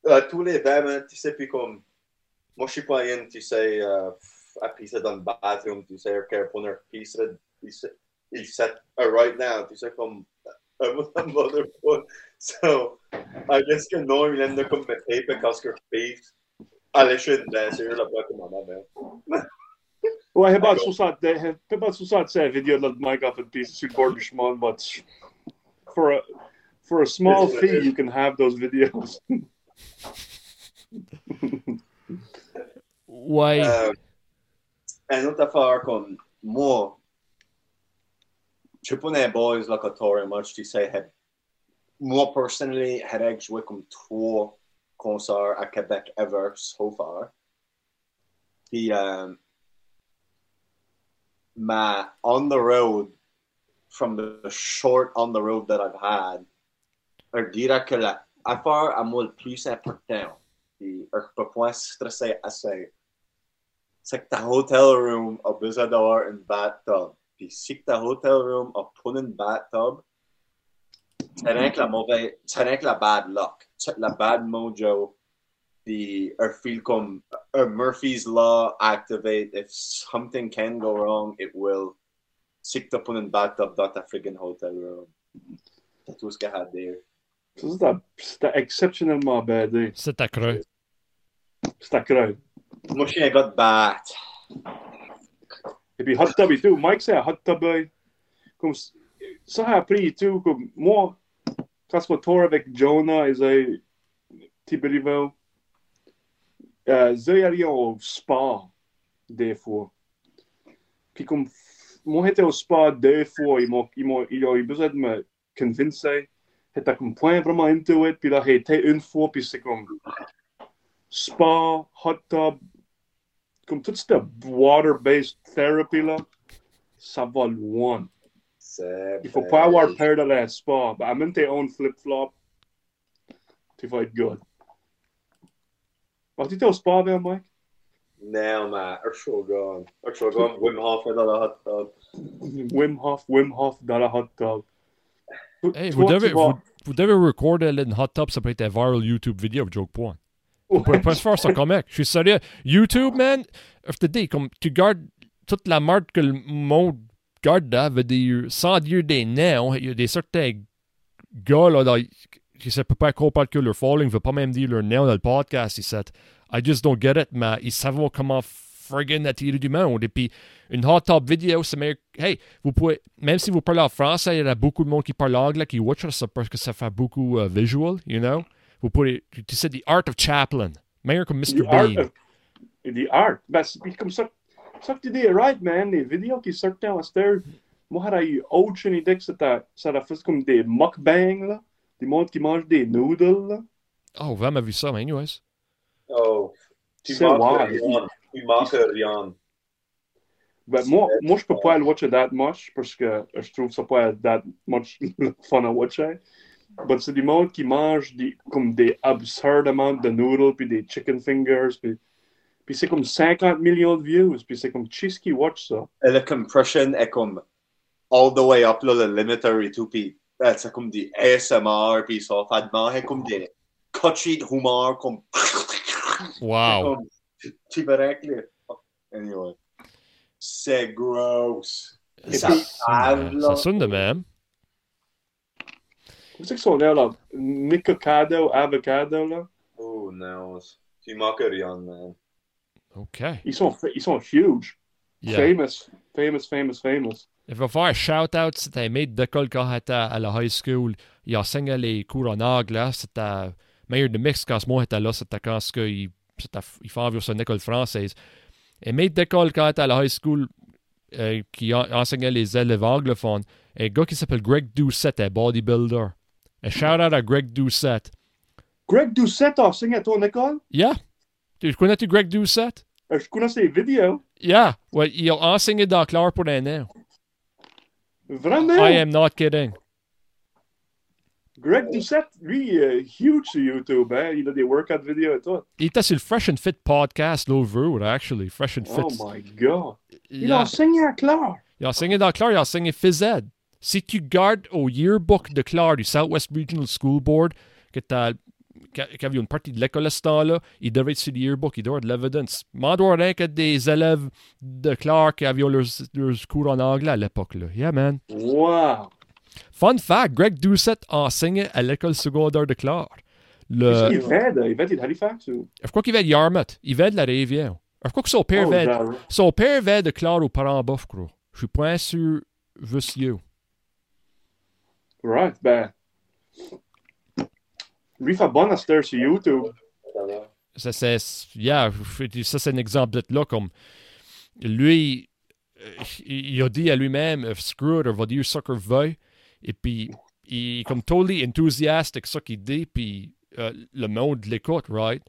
Speaker 3: Euh, tous les 20 minutes, tu sais, puis comme, moi je suis pas une, tu sais, euh, à pisser dans le bathroom, tu sais, ok, pour une pisse, il se- il set uh, right now, tu sais, comme, un (laughs) motherfucker. So, I guess que non, il aime comme me taper quand je pisse. Allez, je suis une danseuse, là, pas comme ma mère.
Speaker 2: Ouais, heb
Speaker 3: I
Speaker 2: bara
Speaker 3: go-
Speaker 2: så satt, det, heb bara så satt så här video that Mike for a for a small
Speaker 3: Yes, it
Speaker 2: fee
Speaker 3: is.
Speaker 2: you can have those videos.
Speaker 1: Ouais.
Speaker 3: Euh, une autre affaire comme moi, je suis pas dans les boys là que t'aurais much, tu sais, had- moi personnally, j'ai joué comme trois concerts à Québec ever so far. Puis, euh, my on the road, from the short on the road that I've had, je dirais que la affaire à moi le plus important, puis je peux er, pas stresser assez, c'est que ta hotel room a besoin d'avoir une bathtub. Puis si ta hotel room a pas une bathtub, c'est rien que la mauvaise, c'est rien que la bad luck, la bad mojo. Puis un feel comme un Murphy's Law activate. If something can go wrong, it will. Si que t'as pas une bathtub dans ta friggin' hotel room. C'est tout ce qu'il y a à dire.
Speaker 2: Så C'était c'était exceptionnellement badé.
Speaker 1: C'est à creux.
Speaker 2: C'était creux.
Speaker 3: Moi, je suis un gars de bat.
Speaker 2: Et puis hot tub et tout. Mike c'est un hot tub. euh, Comme s- ça a pris et tout. Comme moi, quand je tour avec Jonah et j'ai Tiberivel, euh, j'ai allé au spa des fois. Puis comme moi j'étais au spa deux fois, ils m'ont ils m'ont ils ont eu besoin de me convaincre. J'étais comme point vraiment into it. Puis là j'ai été une fois puis c'est comme spa, hot tub, comme tout ce water-based therapy là, ça va loin. Il faut pas avoir peur de la spa. Ben, amène tes own flip-flop. Tu vas être good. As-tu été au spa avant, Mike?
Speaker 3: Non, man. Urshogun. Urshogun, Wim Hof dans la hot tub.
Speaker 2: Wim Hof, Wim Hof dans la hot tub.
Speaker 1: Hey,
Speaker 2: Toi,
Speaker 1: vous devez,
Speaker 2: tu vas-
Speaker 1: vous, vous devez recorder une hot tub, ça peut être un viral YouTube vidéo, of joke point. Vous pouvez pas se faire ça comme mec. Je suis sérieux. YouTube, man, je te dis, comme tu gardes toute la marque que le monde regardes là, veut dire, sans dire des noms, il y a des certains gars là, dans- qui ne savent pas quoi parler que leur following, ne veut pas même dire leur nom dans le podcast. Ils disent, I just don't get it, mais ils savent comment friggin' attirer du monde. Et puis, une hot top vidéo, c'est meilleur. Hey, vous pouvez, même si vous parlez en français, il y a beaucoup de monde qui parle anglais qui watch ça parce que ça fait beaucoup euh, visual, you know? Vous pouvez, tu sais, The Art of Chaplin, meilleur que Mr.
Speaker 2: The art
Speaker 1: Bean.
Speaker 2: of- the art. Ben, c'est comme ça. Ça que tu dis, right, man. Les vidéos qui sortent en steur, moi, j'aurais eu aucune idée que ça a fait comme des mukbangs, là. Des monde qui mangent des noodles, là.
Speaker 1: Oh, vraiment vu ça, mais anyways.
Speaker 3: Tu
Speaker 2: C'est
Speaker 3: manques
Speaker 2: wild.
Speaker 3: rien. Tu rien.
Speaker 2: Ben, moi, moi, je peux pas le watcher that much parce que je trouve ça pas that much (laughs) fun à watcher. Mais c'est du monde qui mange des, comme des absurdes amounts de noodles puis des chicken fingers puis, puis c'est comme 50 millions de views puis c'est comme cheese qui watch ça.
Speaker 3: Et la compression est comme all the way up là, le limiter et tout, puis euh, c'est comme des ASMR, puis ça fait de manger comme des cochis de humor, comme... (laughs)
Speaker 1: Wow.
Speaker 3: comme tu verrais que les- Anyway. C'est gross.
Speaker 2: Et
Speaker 3: Ça
Speaker 2: puis-
Speaker 3: fave, là.
Speaker 1: Ça sonne de même.
Speaker 2: C'est que son nom là, Nicocado, avocado là.
Speaker 3: Oh non. Tu manques rien, man.
Speaker 1: OK.
Speaker 2: Ils sont, ils sont huge.
Speaker 1: Yeah.
Speaker 2: Famous, famous, famous, famous.
Speaker 1: Il va faire un shout-out, c'était un maître d'école quand j'étais à la high school. Il enseignait les cours en anglais. C'était meilleur de mix quand moi j'étais là. C'était quand ce que il, c'était- il fait environ son école française. Un maître d'école quand à la high school euh, qui en- enseignait les élèves anglophones. Un gars qui s'appelle Greg Doucette, un bodybuilder. Un shout-out à Greg Doucette.
Speaker 2: Greg Doucette a enseigné à ton école?
Speaker 1: Yeah. Tu connais-tu Greg Doucette?
Speaker 2: Euh, Je connais ses vidéos.
Speaker 1: Yeah. Ouais, il a enseigné dans Claire pour un an.
Speaker 2: Vraiment?
Speaker 1: I am not kidding.
Speaker 2: Greg Doucette, lui, il est huge sur YouTube. Hein? Il a des workout vidéos et tout.
Speaker 1: Il était sur le Fresh and Fit podcast jour, actually. Fresh and Fit.
Speaker 2: Oh my God. Il
Speaker 1: Yeah.
Speaker 2: a enseigné à Claire.
Speaker 1: Il a enseigné dans Clare, il a enseigné phys ed. Si tu gardes au yearbook de Clare du Southwest Regional School Board, que t'as qu'il y avait une partie de l'école à ce temps-là, il devrait être sur le yearbook, il doit avoir de l'evidence. M'en doit rien que des élèves de Clare qui avaient leurs, leurs cours en anglais à l'époque. là. Yeah, man.
Speaker 2: Wow.
Speaker 1: Fun fact, Greg Doucette enseignait à l'école secondaire de Clare. Le?
Speaker 2: Il va être Halifax ou?
Speaker 1: je crois qu'il va de Yarmouth. Il va de la Rivière. Je crois que son père
Speaker 2: Oh,
Speaker 1: va
Speaker 2: Darren.
Speaker 1: son père va de Clare aux parents bof, je crois. Je suis pas sûr, Vussieux.
Speaker 2: Right, ben. Lui fait bon à cette heure sur YouTube.
Speaker 1: Ça, c'est, yeah, ça, c'est un exemple de là, comme lui, euh, il a dit à lui-même, screw it, on va dire ce qu'il veut, et puis, il est comme totally enthusiastic, ça qu'il dit, puis euh, le monde l'écoute, right?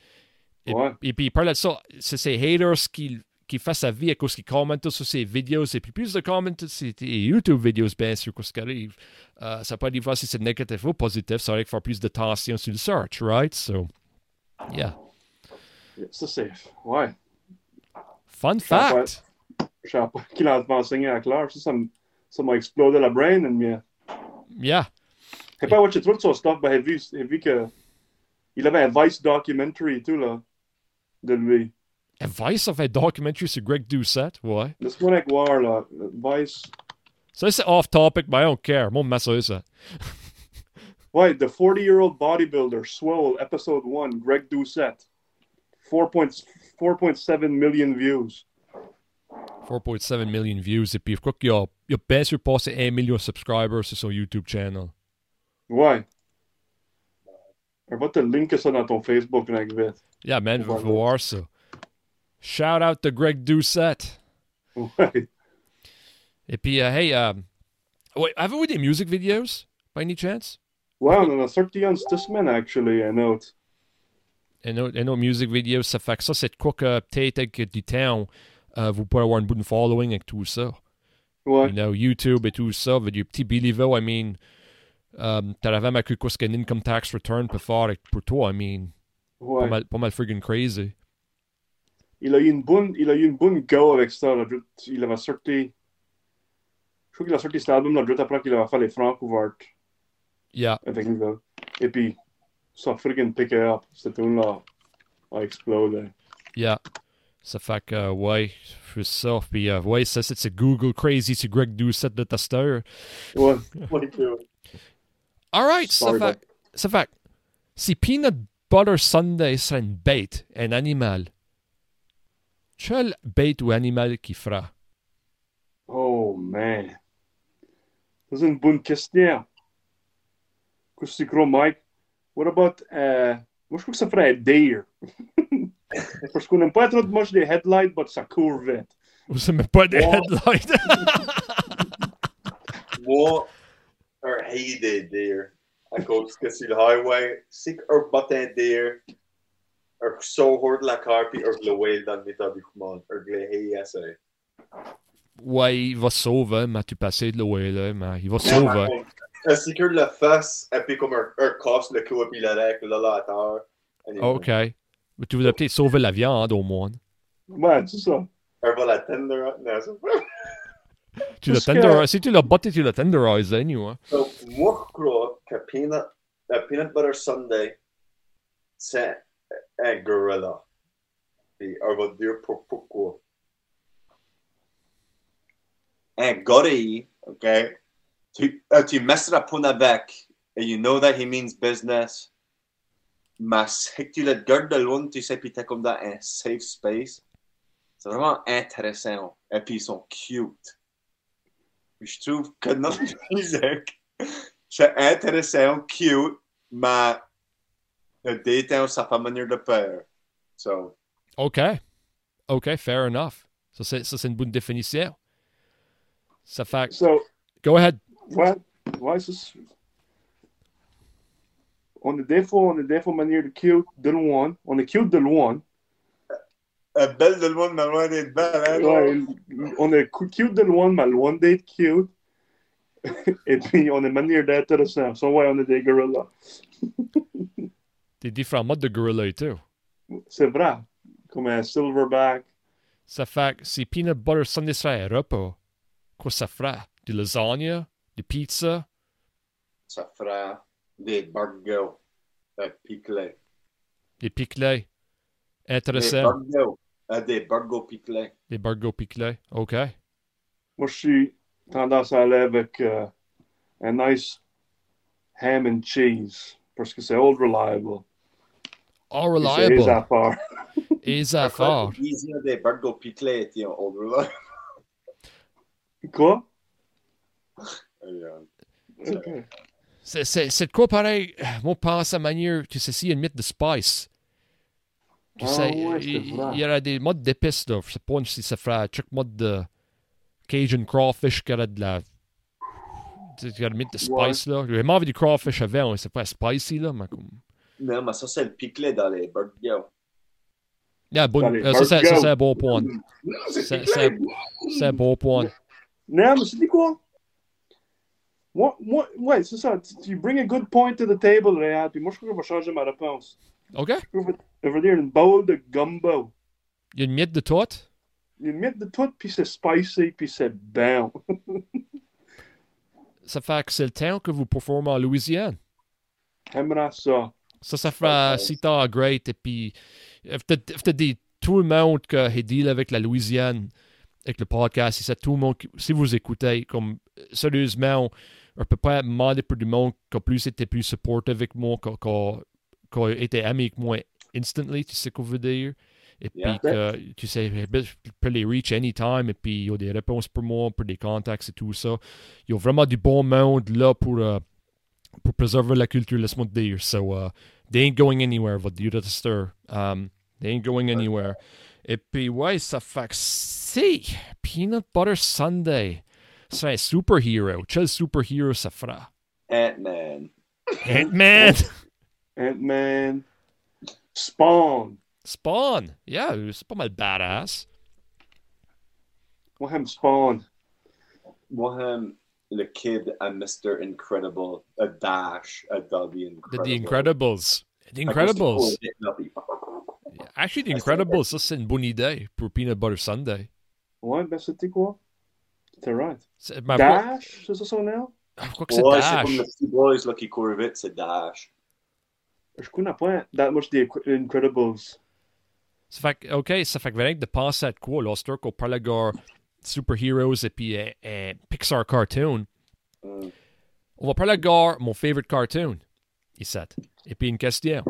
Speaker 1: Et,
Speaker 2: Ouais.
Speaker 1: et puis, il parle de ça, c'est ses haters qui, qui font sa vie à cause qu'ils commentent sur ses vidéos, et puis plus de commenter sur YouTube vidéos, bien sûr, qu'est-ce qui arrive. Euh, ça peut être des fois si c'est négatif ou positif, ça aurait faire plus de tension sur le search, right? So, yeah.
Speaker 2: Ça, c'est. Ouais.
Speaker 1: Fun
Speaker 2: Je savais pas-
Speaker 1: fact.
Speaker 2: Je savais pas qu'il a enseigné à Claire. Ça, ça m'a explosé la brain. And, yeah. J'ai pas watché son stuff, mais j'ai vu, j'ai vu que. Il avait un Vice documentary tout, là. De lui.
Speaker 1: Advice of a documentary sur Greg Doucette, ouais.
Speaker 2: Laisse-moi aller voir, là. Vice.
Speaker 1: Ça, c'est off topic, mais I don't care. Moi, m'en ça.
Speaker 2: Ouais, The 40 Year Old Bodybuilder, Swole, Episode 1, Greg Doucette. 4.7 million views.
Speaker 1: 4.7 million views. Puis, je crois qu'il a, il a bien surpassé 1 million de subscribers sur son YouTube channel.
Speaker 2: Ouais. On va te linker ça dans ton Facebook, like vite.
Speaker 1: Yeah, man, voir ça. Shout out to Greg Doucette.
Speaker 2: Ouais.
Speaker 1: Et puis, euh, hey, um, wait, avez-vous des music videos, by any chance?
Speaker 2: Ouais, on en a sorti un cette semaine, actually, un autre.
Speaker 1: Un autre, un autre music video, ça fait que ça, c'est de quoi que peut-être avec du temps, euh, vous pouvez avoir une bonne following avec tout ça.
Speaker 2: Ouais.
Speaker 1: you know, YouTube et tout ça, avec du petit Billyville, I mean, um, t'aurais vraiment cru qu'est-ce qu'un income tax return peut faire pour toi, I mean, pas
Speaker 2: Ouais.
Speaker 1: mal, pas mal friggin' crazy.
Speaker 2: Il a eu une bonne, il a eu une bonne go avec ça. Là. Il avait sorti. Je crois qu'il a sorti cet album là, juste après qu'il avait fait les francs ouverts
Speaker 1: Yeah,
Speaker 2: avec nous. là. Et puis, ça friggin' pick up. Cette tune là a explosé.
Speaker 1: yeah. Ça fait que, ouais, c'est ça. Puis, euh, ouais, ça, c'est c'est Google Crazy sur Greg Doucette de testeur. (laughs)
Speaker 2: Ouais, ouais, ouais.
Speaker 1: Alright, ça fait, ça fait, si Peanut Butter Sunday serait une bête, un animal, quelle bête ou animal qui fera?
Speaker 2: Oh, man. C'est une bonne question. Qu'est-ce que crois, Mike? What about, euh, moi, je crois que ça ferait un deer. (laughs) Parce qu'on n'aime pas trop much des headlights, mais ça court vite.
Speaker 1: Vous aimez pas des headlights? (laughs)
Speaker 3: Moi, un des deer. À cause que sur le highway, c'est qu'un bottin deer, un sohor de la car, puis un glowel dans le métabuquement, un glé haï assez.
Speaker 1: ouais, il va sauver, mais tu passais de l'eau là, mais il va sauver.
Speaker 3: Un sticker de la face, et puis comme un, un casse le cou, et puis le rec, là, là, à terre. Anyway,
Speaker 1: OK. Mais tu voudrais peut-être sauver la viande au moins.
Speaker 2: Ouais, c'est ça.
Speaker 3: Un va la tender.
Speaker 1: Tu l'as
Speaker 2: Parce que-
Speaker 1: tender... Si tu l'as botté, tu l'as tenderisé, anyway.
Speaker 3: So, moi, je crois que peanut, uh, peanut butter sundae, c'est un gorilla. Et on va dire pour, pourquoi. Un gorille, OK? Tu, uh, tu messeras pas avec, et you know that he means business. Mais si tu le gardes de loin, tu sais, puis t'es comme dans un safe space. C'est vraiment intéressant. Et puis ils sont cute. Je trouve que notre (laughs) musique, c'est intéressant, cute, mais le détail, ça pas manière de faire. So,
Speaker 1: OK. OK, fair enough. Ça, c'est, ça, c'est une bonne définition. Ça fait...
Speaker 2: So,
Speaker 1: Go ahead.
Speaker 2: ouais, ouais, c'est On des fois, on des fois manière de cute de loin. On est cute de loin.
Speaker 3: euh, belle de loin, mais loin d'être belle, hein?
Speaker 2: Ouais, on cu- cute de loin, mais loin d'être cute. (laughs) Et puis, on est manière d'être intéressant. So, ouais, on est des gorillas.
Speaker 1: Des différents modes de gorilla et tout.
Speaker 2: C'est vrai. Comme un silverback.
Speaker 1: Ça fait que si peanut butter sundae serait un repas, quoi ça fera? Du lasagna? Du pizza?
Speaker 3: Ça fera des burgers, des piclés.
Speaker 1: Des piquelets?
Speaker 3: Des
Speaker 1: Intéressant.
Speaker 3: burgers, euh, des burgers piclés.
Speaker 1: Des burgers piquelets? OK.
Speaker 2: Moi, je suis tendance à aller avec euh, un nice ham and cheese. Parce que c'est old reliable.
Speaker 1: All
Speaker 2: Puis C'est les
Speaker 1: reliable.
Speaker 2: affaires.
Speaker 1: Et affaires.
Speaker 3: Des piclés, et on ouvre là.
Speaker 2: Quoi? (laughs)
Speaker 3: Euh,
Speaker 2: Ok.
Speaker 1: C'est, quoi pareil? Moi, je pense à manière que ceci est une mythe de spice. Tu
Speaker 2: Ah
Speaker 1: sais,
Speaker 2: ouais,
Speaker 1: il, y aura des modes d'épices, là. Je sais pas si ça fera chaque mode de Cajun crawfish qui aurait de la. Tu sais, une mythe de spice, là. J'ai vraiment envie du crawfish avant, c'est pas spicy, là, mais comme.
Speaker 3: Non, mais ça, c'est le piclé dans les burgers.
Speaker 1: Yeah, bon, euh, ça, c'est, un bon point.
Speaker 3: Non, c'est
Speaker 1: un bon point.
Speaker 2: Non, mais c'est quoi? Moi, moi, ouais, c'est ça. Tu, bring a good point to the table, Réal, puis moi, je crois qu'on va changer ma réponse.
Speaker 1: OK?
Speaker 2: Je que veut dire une bowl de gumbo.
Speaker 1: Il y a une mythe de tout?
Speaker 2: Il y a une mythe de tout, puis c'est spicy, puis c'est bon. (laughs)
Speaker 1: Ça fait que c'est le temps que vous performez en Louisiane.
Speaker 2: J'aimerais ça.
Speaker 1: Ça, ça
Speaker 3: Ouais.
Speaker 1: six temps great. Et puis, peut-être dit tout le monde qui a deal avec la Louisiane, avec le podcast, ça, tout le monde, si vous écoutez, comme, euh, sérieusement, on peut pas demander pour du monde qui plus été plus supporté avec moi, qui a- été ami avec moi instantly, tu sais ce qu'on veut dire? Et puis,
Speaker 3: Yeah.
Speaker 1: que, tu sais, je peux les reach anytime, et puis, il y a des réponses pour moi, pour des contacts et tout ça. Il y a vraiment du bon monde là pour, euh, pour préserver la culture, laisse-moi te dire. So, uh, they ain't going anywhere, va dire de stir. Um, they ain't going anywhere. Et puis, ouais, ça fait que si Peanut Butter Sunday serait un superhero, quel superhero ça fera?
Speaker 3: Ant-Man.
Speaker 1: Ant-Man! (laughs)
Speaker 2: Ant-Man. Spawn.
Speaker 1: Spawn! Yeah, c'est pas mal badass.
Speaker 2: Moi, j'aime Spawn.
Speaker 3: Moi, j'aime le kid and Mr. Incredible, a Dash, a Dobby
Speaker 1: The,
Speaker 3: Incredible.
Speaker 1: The Incredibles. The Incredibles. Actually, The Incredibles, ça c'est une bonne idée pour Peanut Butter Sunday.
Speaker 2: Ouais, ben c'était quoi? C'était right.
Speaker 1: C'est- ben,
Speaker 2: Dash, c'est ça son nom?
Speaker 1: Je crois que c'est
Speaker 3: Ouais, c'est
Speaker 1: Dash?
Speaker 3: comme le petit boys là, qui court vite, c'est Dash.
Speaker 2: Je connais pas that much des Incredibles.
Speaker 1: Ça fait OK, ça fait que vraiment de penser à quoi, là, c'est qu'on parle de superheroes et puis un, un Pixar cartoon.
Speaker 3: Mm.
Speaker 1: On va parler de mon favorite cartoon, ici. Et puis une question.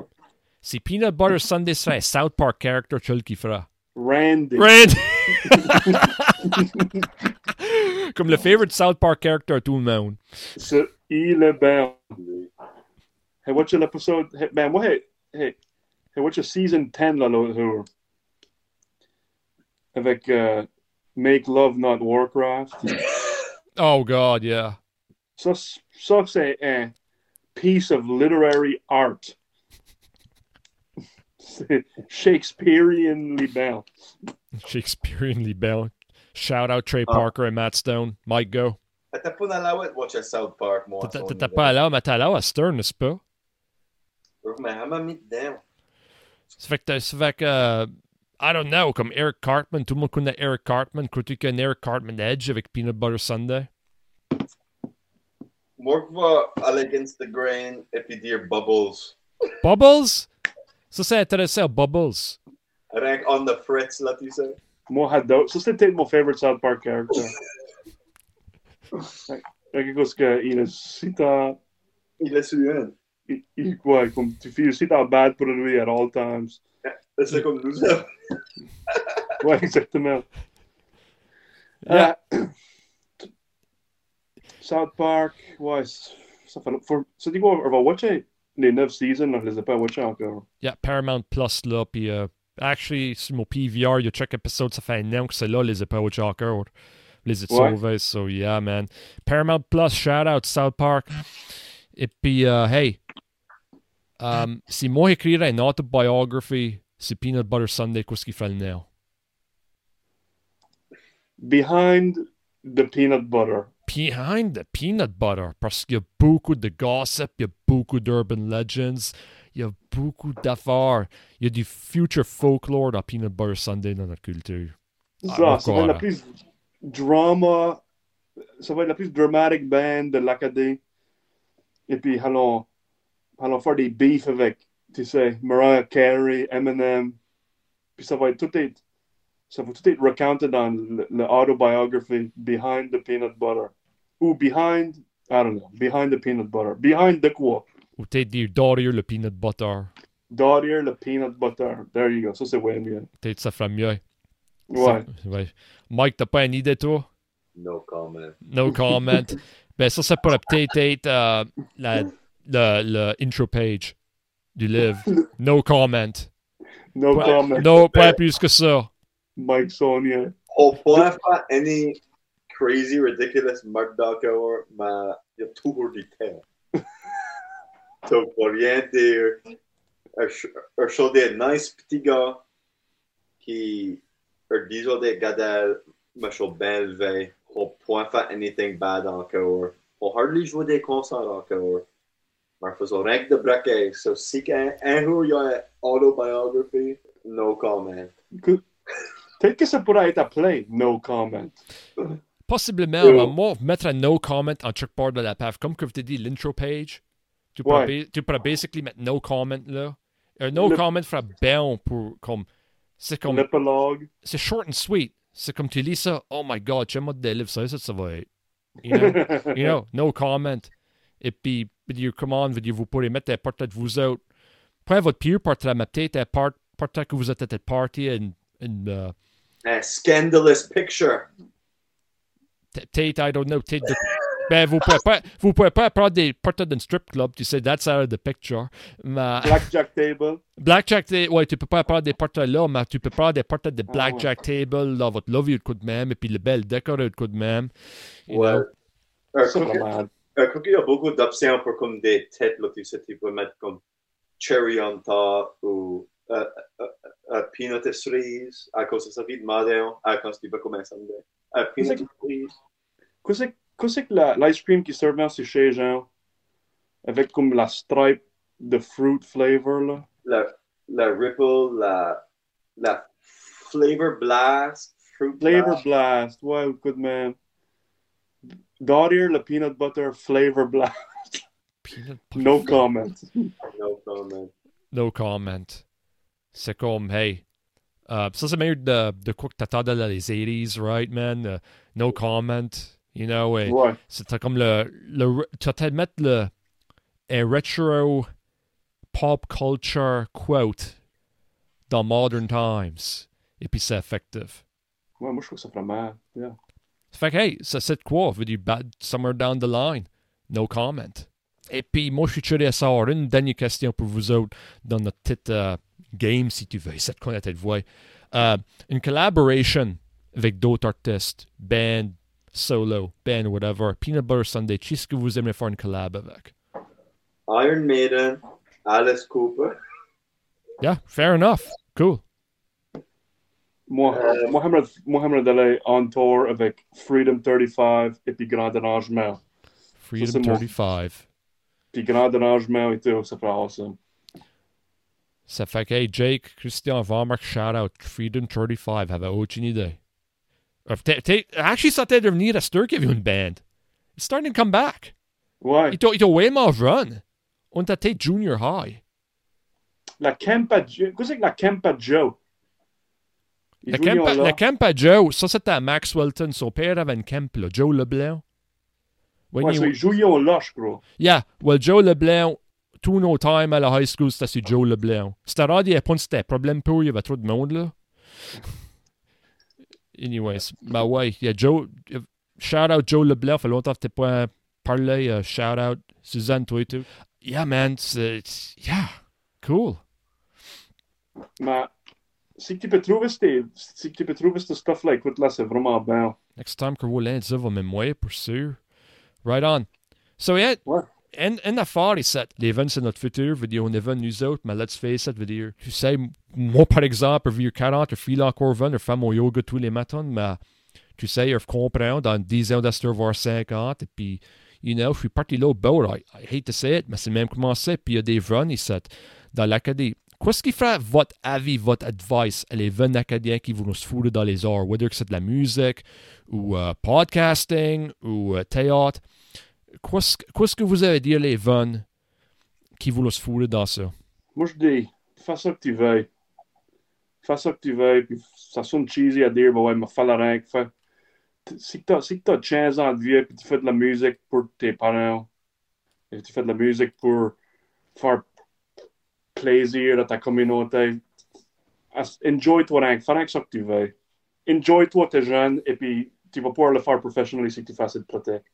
Speaker 1: Si Peanut Butter Sunday serait un South Park character, tu le kifferas.
Speaker 2: Randy.
Speaker 1: Randy! (laughs) (laughs) Comme le favorite South Park character à tout le monde.
Speaker 2: Ça, il est bon. Hey, what's your episode? Hey, man, what, hey, hey, hey, what's your season 10 là, là, avec euh, Make Love Not Warcraft? (laughs)
Speaker 1: Oh, God, yeah.
Speaker 2: Ça, ça c'est un piece of literary art. (laughs) Shakespeareanly bon.
Speaker 1: Shakespeareanly belle. Shout out Trey
Speaker 3: Ah.
Speaker 1: Parker and Matt Stone. Mike Go.
Speaker 3: T'étais pas dans la watch à South Park, moi.
Speaker 1: T'étais
Speaker 3: à son
Speaker 1: t'étais
Speaker 3: niveau.
Speaker 1: pas là, mais t'es là à Stern, n'est-ce pas?
Speaker 3: Mais elle m'a mis dedans.
Speaker 1: Ça fait que, ça fait que euh, I don't know, comme Eric Cartman, tout le monde connaît Eric Cartman. Crois-tu qu'il y a un Eric Cartman Edge avec Peanut Butter Sunday?
Speaker 3: Moi, je vais aller against the grain et puis dire Bubbles.
Speaker 1: Bubbles? Ça, c'est intéressant, Bubbles.
Speaker 3: Rien on the fritz, là, tu sais.
Speaker 2: Moi, j'adore. Ça, c'était mon favorite South Park character. (laughs) Quelque chose que il est si t'as.
Speaker 3: Il est sur une.
Speaker 2: il- il- Ouais, comme tu fais aussi t'as bad pour lui at all times.
Speaker 3: C'est comme nous (laughs) autres.
Speaker 2: Ouais, exactement.
Speaker 1: Yeah.
Speaker 2: Euh, South Park, ouais, c- ça fait. For, ça dit quoi, on va watcher les 9 seasons, on les a pas watchés encore.
Speaker 1: Yeah, Paramount Plus, là, puis euh, actually, sur mon PVR, il y a chaque épisode, ça fait un an que c'est là, les au encore. Les ai
Speaker 2: Ouais.
Speaker 1: sauvés, so yeah, man. Paramount Plus, shout out South Park. Et puis, euh, hey, um, si moi écrirais une autobiography sur Peanut Butter Sunday, qu'est-ce qu'il now?
Speaker 2: Behind the peanut butter.
Speaker 1: Behind the peanut butter, parce qu'il y a beaucoup de gossip, il y a beaucoup d'urban legends, il y a beaucoup d'affaires, il y a du future folklore dans Peanut Butter Sunday dans notre culture.
Speaker 2: Ça, ça va être la plus drama, ça va être la plus dramatic band de l'Acadie. Et puis, allons, allons faire des beefs avec, tu sais, Mariah Carey, Eminem. Puis ça va être tout être, ça va tout être recounted dans autobiography Behind the Peanut Butter. Ou Behind, I don't know, Behind the Peanut Butter. Behind the quoi?
Speaker 1: Ou peut-être dire Daughter le peanut butter.
Speaker 2: Daughter, le peanut butter. There you go. Ça, c'est ouais, bien.
Speaker 1: Peut-être ça ferait mieux.
Speaker 2: Ouais.
Speaker 1: Ça- ouais. Mike, t'as pas une idée, toi?
Speaker 3: No comment.
Speaker 1: No comment. (laughs) ben, ça, ça pourrait peut-être être euh, la, le, le intro page du livre. (laughs) No comment.
Speaker 2: No
Speaker 1: Pas-
Speaker 2: comment.
Speaker 1: Non, pas plus que ça.
Speaker 2: Mike Sonia.
Speaker 3: On pourrait faire any crazy, ridiculous Mark Docker, mais il y a toujours du temps. (laughs) Donc, pour rien dire, un, ch- un show des nice petits gars qui, un disons des gadels, mais show bien élevé. On pourrait faire anything bad encore. On hardly jouer des concerts encore. Mais faisons rien que de braquer. So, si un, un jour il y a une autobiography, no comment.
Speaker 2: Peut-être que ça pourrait être appelé No Comment.
Speaker 1: Possiblement, mais moi, mettre un no comment en part de la page, comme que tu dit l'intro page. Tu pourrais,
Speaker 2: Ouais.
Speaker 1: tu pourrais basically mettre no comment là. Un no
Speaker 2: Le-
Speaker 1: comment ferait bien pour comme. C'est comme.
Speaker 2: L'épilogue.
Speaker 1: C'est short and sweet. C'est comme tu lis ça, oh my god, j'aime moi des livres, ça, ça, ça va être. You know? (laughs) you know, no comment. Et puis, dire comment vous pourrez mettre un portrait de vous autres. Pas votre pire portrait, mais peut-être un part- portrait que vous êtes à cette party, une, une, euh,
Speaker 3: A scandalous picture.
Speaker 1: t- peut-être, I don't know, peut-être de- Ben, vous pouvez pas, vous pouvez pas prendre des portraits d'un strip club, tu sais, that's out of the picture. Mais,
Speaker 2: Blackjack Table.
Speaker 1: Blackjack, ta- ouais, tu peux pas prendre des portraits là, mais tu peux prendre des portraits de
Speaker 2: Ah,
Speaker 1: Blackjack Table, là, votre love, il coup de même, et puis le bel décor, il coup de même. You
Speaker 3: Ouais. cookie,
Speaker 2: malade.
Speaker 3: un cookie a beaucoup d'options pour comme des têtes, là, tu sais, tu peux mettre comme cherry on top ou euh, euh, euh, peanut et cerise à cause de sa vie de madame, à cause du comme un sundae. Euh, peanut et cerise.
Speaker 2: Qu'est-ce que- qu'est-ce que la- l'ice cream qui servait c'est chez Jean? Avec comme la stripe de fruit flavor, là?
Speaker 3: La, la ripple, la, la flavor blast, fruit
Speaker 2: Flavor
Speaker 3: blast.
Speaker 2: Blast. Ouais, good man. Daughter, le peanut butter flavor blast.
Speaker 1: Peanut (laughs)
Speaker 2: No comment.
Speaker 3: No comment.
Speaker 1: No comment. C'est comme, hey, Uh, ça, c'est meilleur de, de quoi que t'attendais dans les 80s, right, man? Uh, no comment, you know?
Speaker 2: Ouais.
Speaker 1: C'était comme le. le tu vas peut-être mettre le. Un retro pop culture quote dans Modern Times. Et puis c'est effectif.
Speaker 2: Ouais, moi, je trouve ça vraiment. Yeah.
Speaker 1: Fait que, hey, ça c'est quoi? Veut dire bad somewhere down the line? No comment. Et puis, moi, je suis curieux à savoir une dernière question pour vous autres dans notre petite euh, game, si tu veux. C'est de quoi la tête voix. Euh, une collaboration avec d'autres artistes, band, solo, band, whatever. Peanut Butter Sunday, qui est-ce que vous aimeriez faire une collab avec?
Speaker 3: Iron Maiden, Alice Cooper.
Speaker 1: Yeah, fair enough. Cool.
Speaker 2: Moi,
Speaker 3: uh,
Speaker 2: moi, j'aimerais- moi, j'aimerais d'aller on tour avec Freedom 35 et puis Grand Arrangement.
Speaker 1: Freedom 35.
Speaker 2: Puis Grand Arrangement et tout, ça ferait awesome.
Speaker 1: Ça fait que, hey, Jake, Christian, Varmark, shout out. Freedom 35, avait aucune idée. Actually, ça t'est devenir à Stir qu'il y avait une band. It's starting to come back.
Speaker 2: Ouais.
Speaker 1: Il t'a il t'a vraiment run. On t'a été junior high.
Speaker 2: La Kempa Joe. Qu'est-ce que la Kempa Joe? Il
Speaker 1: Le
Speaker 2: joue
Speaker 1: camp, à-
Speaker 2: là.
Speaker 1: le camp à Joe, ça c'était à Maxwellton. Son père avait un camp là, Joe Leblanc. When
Speaker 2: Ouais,
Speaker 1: you-
Speaker 2: ça, il joue là, je crois.
Speaker 1: Yeah, well, Joe Leblanc, tout nos time à la high school, c'était sur Joe Leblanc. C'était rare, il n'y avait pas de problème pour, il y avait trop de monde là. Anyways, bah ouais, il y a Joe, shout out Joe Leblanc, fait longtemps que t'es pas parlé, uh, shout out Suzanne, toi et tout. Yeah, man, c'est, yeah, cool.
Speaker 2: Mais si tu peux trouver ces, si tu peux trouver ce stuff-là, écoute, là, c'est vraiment bien.
Speaker 1: Next time que vous l'avez, ça va me pour sûr. Right on. So, yeah,
Speaker 2: Ouais.
Speaker 1: En, en affaire, ici, l'event, c'est notre futur. Veut dire, on est nous autres, mais let's face it, veut dire, tu sais, moi, par exemple, je vis 40, je file encore 20, je fais mon yoga tous les matins, mais tu sais, je comprends, dans 10 ans, d'être voir 50, et puis, you know, je suis parti là au bout. I, I hate to say it, mais c'est même commencé, puis il y a des runs ici, dans l'académie. Qu'est-ce qui ferait votre avis, votre advice à les jeunes acadiens qui vont se foutre dans les arts, whether que c'est de la musique, ou euh, podcasting, ou euh, théâtre? Qu'est-ce que vous avez à dire les jeunes qui vont se foutre dans ça?
Speaker 2: Moi, je dis, fais ça que tu veux. Fais ça que tu veux, puis ça sonne cheesy à dire, bah ouais, mais fais la règle. Fais... Si tu as, si t'as 15 ans de vie, puis tu fais de la musique pour tes parents, et tu fais de la musique pour faire plaisir à ta communauté, as- enjoy-toi rien, fais rien que ça que tu veux. Enjoy-toi, t'es jeune, et puis tu vas pouvoir le faire professionnellement si tu fais cette pratique.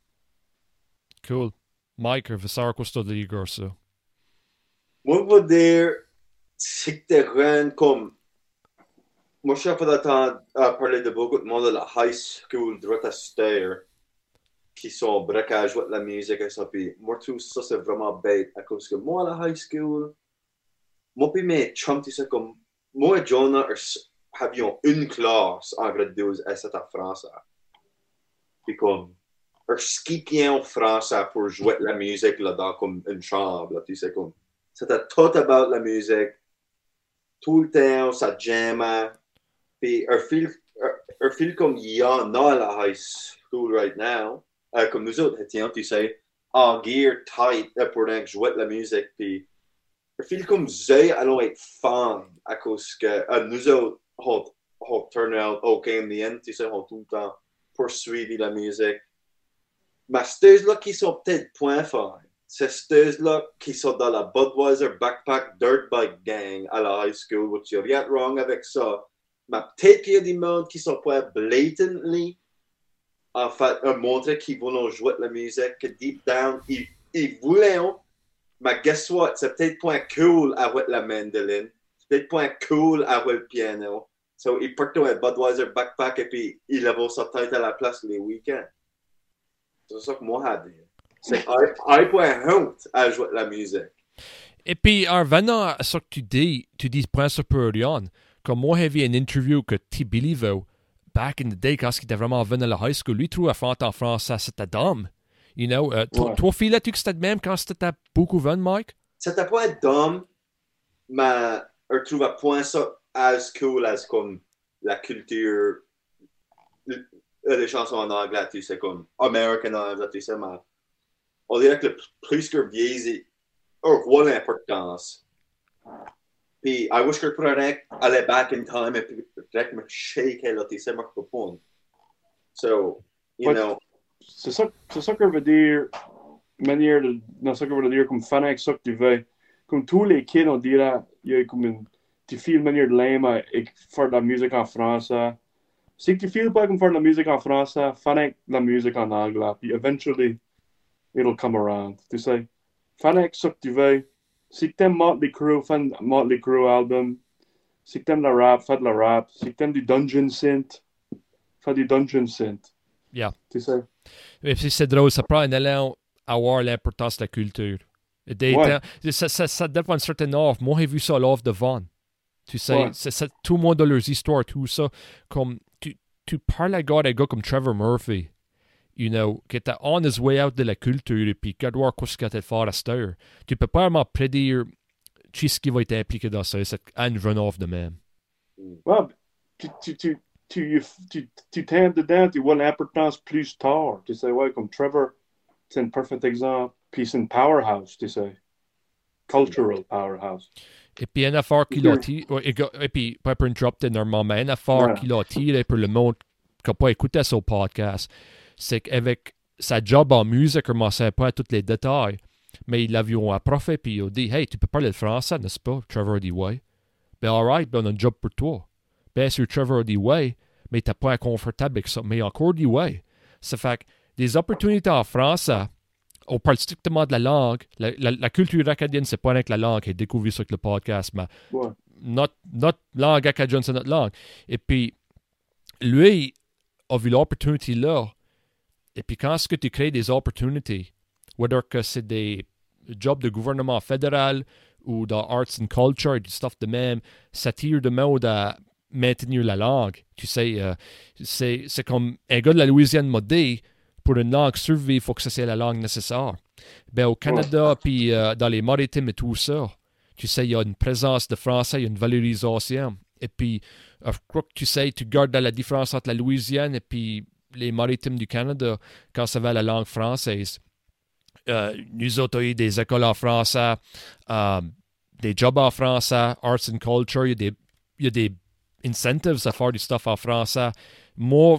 Speaker 1: Cool. Mike.
Speaker 3: Moi, je veux dire, c'est que t'es rien comme. Moi, je suis pas d'attendre à parler de beaucoup de monde de la high school, droit à Stair, qui sont braquages de la musique et ça. Puis, moi, tout ça, c'est vraiment bête. À cause que moi, à la high school, moi, puis mes chums, tu comme. Moi et Jonah avions une classe en grade 12 et c'était en français. Puis, comme. Un ski en français pour jouer la musique là, dans comme une chambre, là, tu sais, comme. Tout about la musique. Tout le temps, ça jammait. Puis, un fil, un, comme il y à la high school right now, euh, comme nous autres étions, tu sais, en gear tight pour jouer la musique. Puis, un fil comme Zay allons être fan à cause que euh, nous autres, on, on turn out OK in the end, tu sais, on tout le temps poursuivi la musique. Mais ceux-là qui sont peut-être point forts, c'est ceux-là qui sont dans la Budweiser Backpack Dirt Bike Gang à la high school, which a rien wrong avec ça? Mais peut-être qu'il y a des mondes qui sont pas blatantly, en fait, euh, montrer qu'ils voulaient jouer la musique, que deep down, ils, ils voulaient, mais guess what? C'est peut-être pas cool à de la mandoline. C'est peut-être pas cool à jouer le piano. So, ils partent un Budweiser Backpack et puis ils lèvent sa à la place les week-ends. C'est ça que moi j'ai dit. C'est I pas honte à jouer de la musique.
Speaker 1: Et puis, en venant à ce que tu dis, tu dis point ça pour rien. Comme moi, j'ai vu une interview que T. Bilivo, back in the day, quand il était vraiment venu à la high school, lui, trouve à faire en français, c'était dame. You know, euh,
Speaker 2: Ouais.
Speaker 1: toi, filais-tu que c'était de même quand c'était beaucoup venu, Mike?
Speaker 3: C'était pas dumb, mais je trouve point ça as cool as comme la culture, les chansons en anglais, tu sais, comme American anglais, tu sais, mais on dirait que plus que vieillit, on voit l'importance. Puis, I wish que je pourrais aller back in time et puis direct me shaker là, tu sais, ma coupon. So, you
Speaker 2: But-
Speaker 3: know,
Speaker 2: C'est ça, c'est ça que veut dire, manière de, non, ça que veut dire comme fan avec ça que tu veux. Comme tous les kids, on dirait, il y a comme une, tu fais une manière de l'aimer et faire de la musique en français. Si tu fais pas comme faire de la musique en français, de la musique en anglais, puis eventually, it'll come around. Tu sais, avec ça que tu veux. Si t'aimes Motley Crue, de Motley Crue album. Si t'aimes le rap, fais de la rap. Si t'aimes du dungeon synth, fais du dungeon synth.
Speaker 1: Yeah.
Speaker 2: Tu sais.
Speaker 1: Et puis c'est drôle, ça prend un élan à voir l'importance de la culture. Des
Speaker 2: Ouais.
Speaker 1: ça, ça, ça dépend d'une certaine offre. Moi, j'ai vu ça à l'offre de Vaughan. Tu sais,
Speaker 2: Ouais.
Speaker 1: c'est- c'est- tout le monde a leurs histoires, tout ça. Comme, tu, tu parles à gars, des gars comme Trevor Murphy, you know, qui était on his way out de la culture et puis qui doit voir ce qu'il a fait à cette heure. Tu peux pas vraiment prédire ce qui va être impliqué dans ça. C'est un run-off de même.
Speaker 2: Ouais, tu, tu, tu, tu, tu, tu dedans, tu vois l'importance plus tard. Tu sais, ouais, comme Trevor, c'est un parfait exemple. Puis c'est une powerhouse, tu sais. Cultural powerhouse.
Speaker 1: Et puis, une affaire qui l'a
Speaker 2: Mhm.
Speaker 1: tiré, et, et puis, pas pour normalement, mais une affaire
Speaker 2: Ouais.
Speaker 1: qui l'a tiré pour le monde qui n'a pas écouté son podcast, c'est qu'avec sa job en musique, il ne savait pas tous les détails, mais il l'avait approché, puis il a dit Hey, tu peux parler le français, n'est-ce pas Trevor a dit Ouais. Ben, alright, ben, on a un job pour toi. Bien sûr, Trevor a dit Ouais, mais t'es pas confortable avec ça. Mais a encore dit Ouais. Ça fait que des opportunités en français, on parle strictement de la langue. La, la- la culture acadienne, c'est pas avec la langue. J'ai découvert ça avec le podcast, mais
Speaker 2: Ouais.
Speaker 1: notre, notre langue acadienne, c'est notre langue. Et puis, lui a vu l'opportunité là. Et puis, quand est-ce que tu crées des opportunités, whether que c'est des jobs de gouvernement fédéral ou dans arts and culture, du stuff de même, ça tire de mode à maintenir la langue. Tu sais, euh, c'est c'est comme un gars de la Louisiane m'a dit, pour une langue survivre, il faut que ça soit la langue nécessaire. Ben, au Canada, puis euh, dans les maritimes et tout ça, tu sais, il y a une présence de français, il y a une valorisation. Et puis, je crois que tu sais, tu gardes la différence entre la Louisiane et puis les maritimes du Canada quand ça va à la langue française. Euh, nous autres, il y a des écoles en français, euh, des jobs en français, arts and culture, il y a des, il y a des incentives à faire du stuff en français. Moi,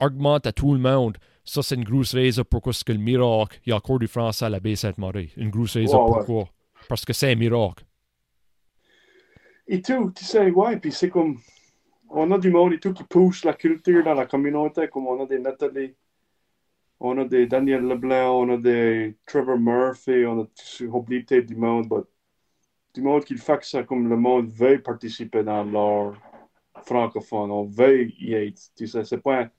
Speaker 1: augmente à tout le monde. Ça, c'est une grosse raison pourquoi ce que le miracle, il y a encore du français à la baie Sainte-Marie. Une grosse raison
Speaker 2: Ouais, ouais.
Speaker 1: pourquoi? Parce que c'est un miracle.
Speaker 2: Et tout, tu sais, ouais, puis c'est comme, on a du monde et tout qui pousse la culture dans la communauté, comme on a des Nathalie, on a des Daniel Leblanc, on a des Trevor Murphy, on a oublié du monde, mais du monde qui fait que ça, comme le monde veut participer dans l'art francophone, on veut y être, tu sais, c'est pas, un-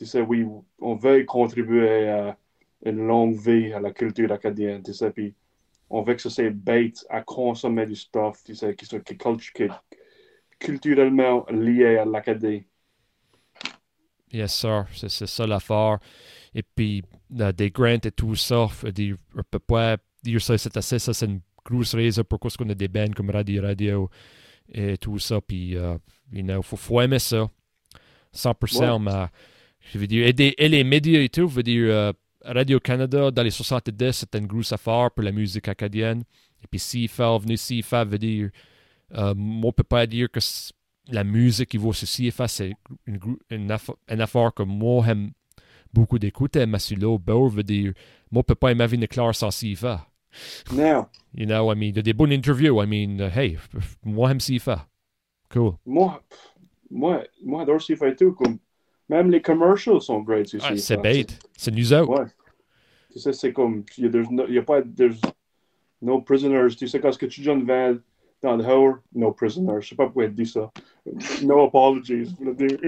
Speaker 2: tu sais, oui, on veut contribuer à une longue vie à la culture acadienne, tu sais, puis on veut que ça soit bête à consommer du stuff, tu sais, qui est culturellement lié à l'académie.
Speaker 1: Yes, sir. C'est ça l'affaire. Et puis, des grants et tout ça, dire, on peut pas dire ça, c'est assez, ça, c'est une grosse raison pourquoi on a des bands comme Radio Radio et tout ça. Puis, you know, faut, faut aimer ça. 100%, mais je veux dire, et, des- et les médias et tout, je veux dire, euh, Radio-Canada, dans les 70, c'était une grosse affaire pour la musique acadienne. Et puis, CFA, venir CFA veut dire, euh, moi, on peut pas dire que la musique qui vaut sur CFA, c'est une, une, affa- une affaire que moi, j'aime beaucoup d'écouter, mais sur l'autre veut dire, moi, je peux pas imaginer clair sans CFA.
Speaker 2: Now,
Speaker 1: You know, I mean, il y a des bonnes interviews. I mean, uh, hey, moi, j'aime CFA. Cool.
Speaker 2: moi, moi, moi, j'adore CFA et tout, comme, même les commercials sont great sur
Speaker 1: Ouais,
Speaker 2: CFA.
Speaker 1: c'est bête. C'est nous autres.
Speaker 2: Ouais. Tu sais, c'est comme, il y a, there's no, a pas, there's no prisoners. Tu sais, quand ce que tu donnes vers dans le haut, no prisoners. Je sais pas pourquoi elle dit ça. No apologies. Je voulais dire,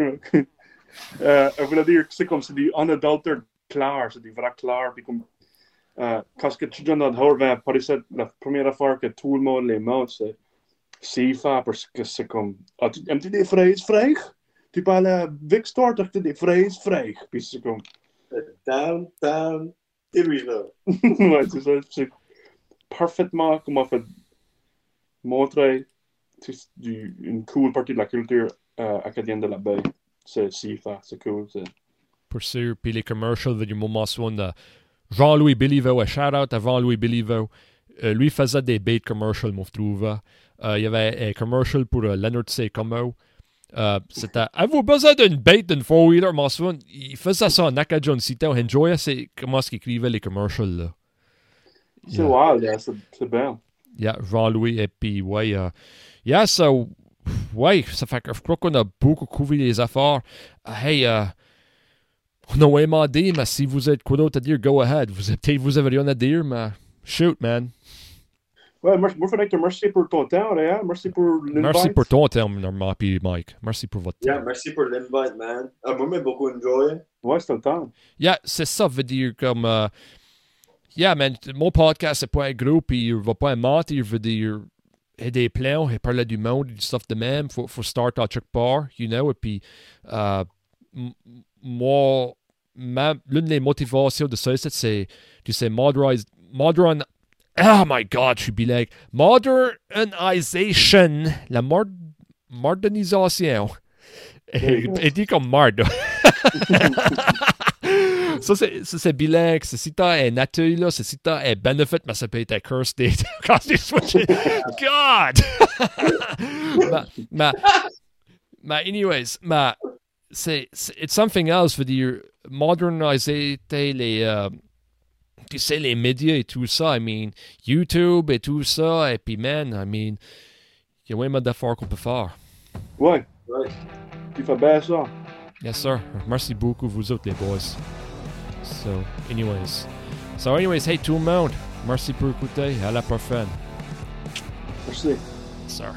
Speaker 2: euh, (laughs) je voulais dire c'est comme, c'est du unadulterated clair, c'est du vrai clair. Puis comme, euh, quand ce que tu donnes dans le vers Paris, la première affaire que tout le monde les montre, c'est CFA, parce que c'est comme, ah, tu des fraises fraîches? Tu parles à Vic as des fraises fraîches. Puis c'est comme,
Speaker 3: down, down, dérive.
Speaker 2: ouais, c'est ça. C'est parfaitement comment fait montrer tu sais, du- une cool partie de la culture euh, acadienne de la baie. C'est CFA, c'est cool. c'est-
Speaker 1: Pour sûr. Puis les commercials, moi, mentionne euh, Jean-Louis Béliveau. Un shout-out à Jean-Louis Béliveau. euh, lui faisait des bait commercials, moi, je trouve. Euh, il y avait un commercial pour euh, Leonard C. Como. Euh, c'était Avez-vous besoin d'une bait d'une four-wheeler? M'en souviens, il faisait ça en Acadian City. On enjoyait c'est comment est-ce qu'il écrivait les commercials. Là.
Speaker 2: C'est
Speaker 1: Yeah.
Speaker 2: wild, yeah, c'est bien.
Speaker 1: Yeah, Jean-Louis, et puis, ouais. euh, yeah, so, ouais, ça fait que je crois qu'on a beaucoup couvert les affaires. Euh, hey, euh, on a vraiment dit, mais si vous êtes quoi d'autre à dire, go ahead. Vous avez- Peut-être vous avez rien à dire, mais shoot, man.
Speaker 2: Ouais, moi, moi, je voudrais te remercier pour ton temps, Réal. Merci pour l'invite.
Speaker 1: Merci pour ton terme, Normand, puis Mike. Merci pour votre temps.
Speaker 3: Yeah, merci pour l'invite, man. Ah, moi, j'ai beaucoup enjoyé.
Speaker 2: Ouais, c'était le temps.
Speaker 1: Yeah, c'est ça, veut dire comme. euh, yeah, man, mon podcast, c'est pas un gros, puis il va pas mentir, il veut dire. Il y a des plans, il parle du monde, du stuff de même, faut, faut start à quelque part, you know, et puis. euh, moi, ma- l'une des motivations de ça, c'est- c'est, tu sais, modernize, modern. Oh my god, je suis bilingue. Modernisation, la mod, modernisation.
Speaker 2: Go.
Speaker 1: Elle dit comme marde. (laughs) ça, c'est, ça, c'est bilingue. C'est si t'as un accueil, là, c'est si t'as un benefit, mais ça peut être un curse date. (laughs) Quand tu switches. God! (laughs) mais, mais, mais, anyways, mais, c'est, it's something else, veut dire, moderniser les, euh, tu sais, les médias et tout ça. I mean, YouTube et tout ça. Et puis, man, I mean, il y a vraiment d'efforts qu'on peut faire.
Speaker 2: Ouais,
Speaker 3: Ouais.
Speaker 2: tu fais bien ça.
Speaker 1: Yes, sir. Merci beaucoup, vous autres, les boys. So, anyways. So, anyways, hey, tout le monde. Merci pour écouter. À la prochaine.
Speaker 2: Merci.
Speaker 1: Sir.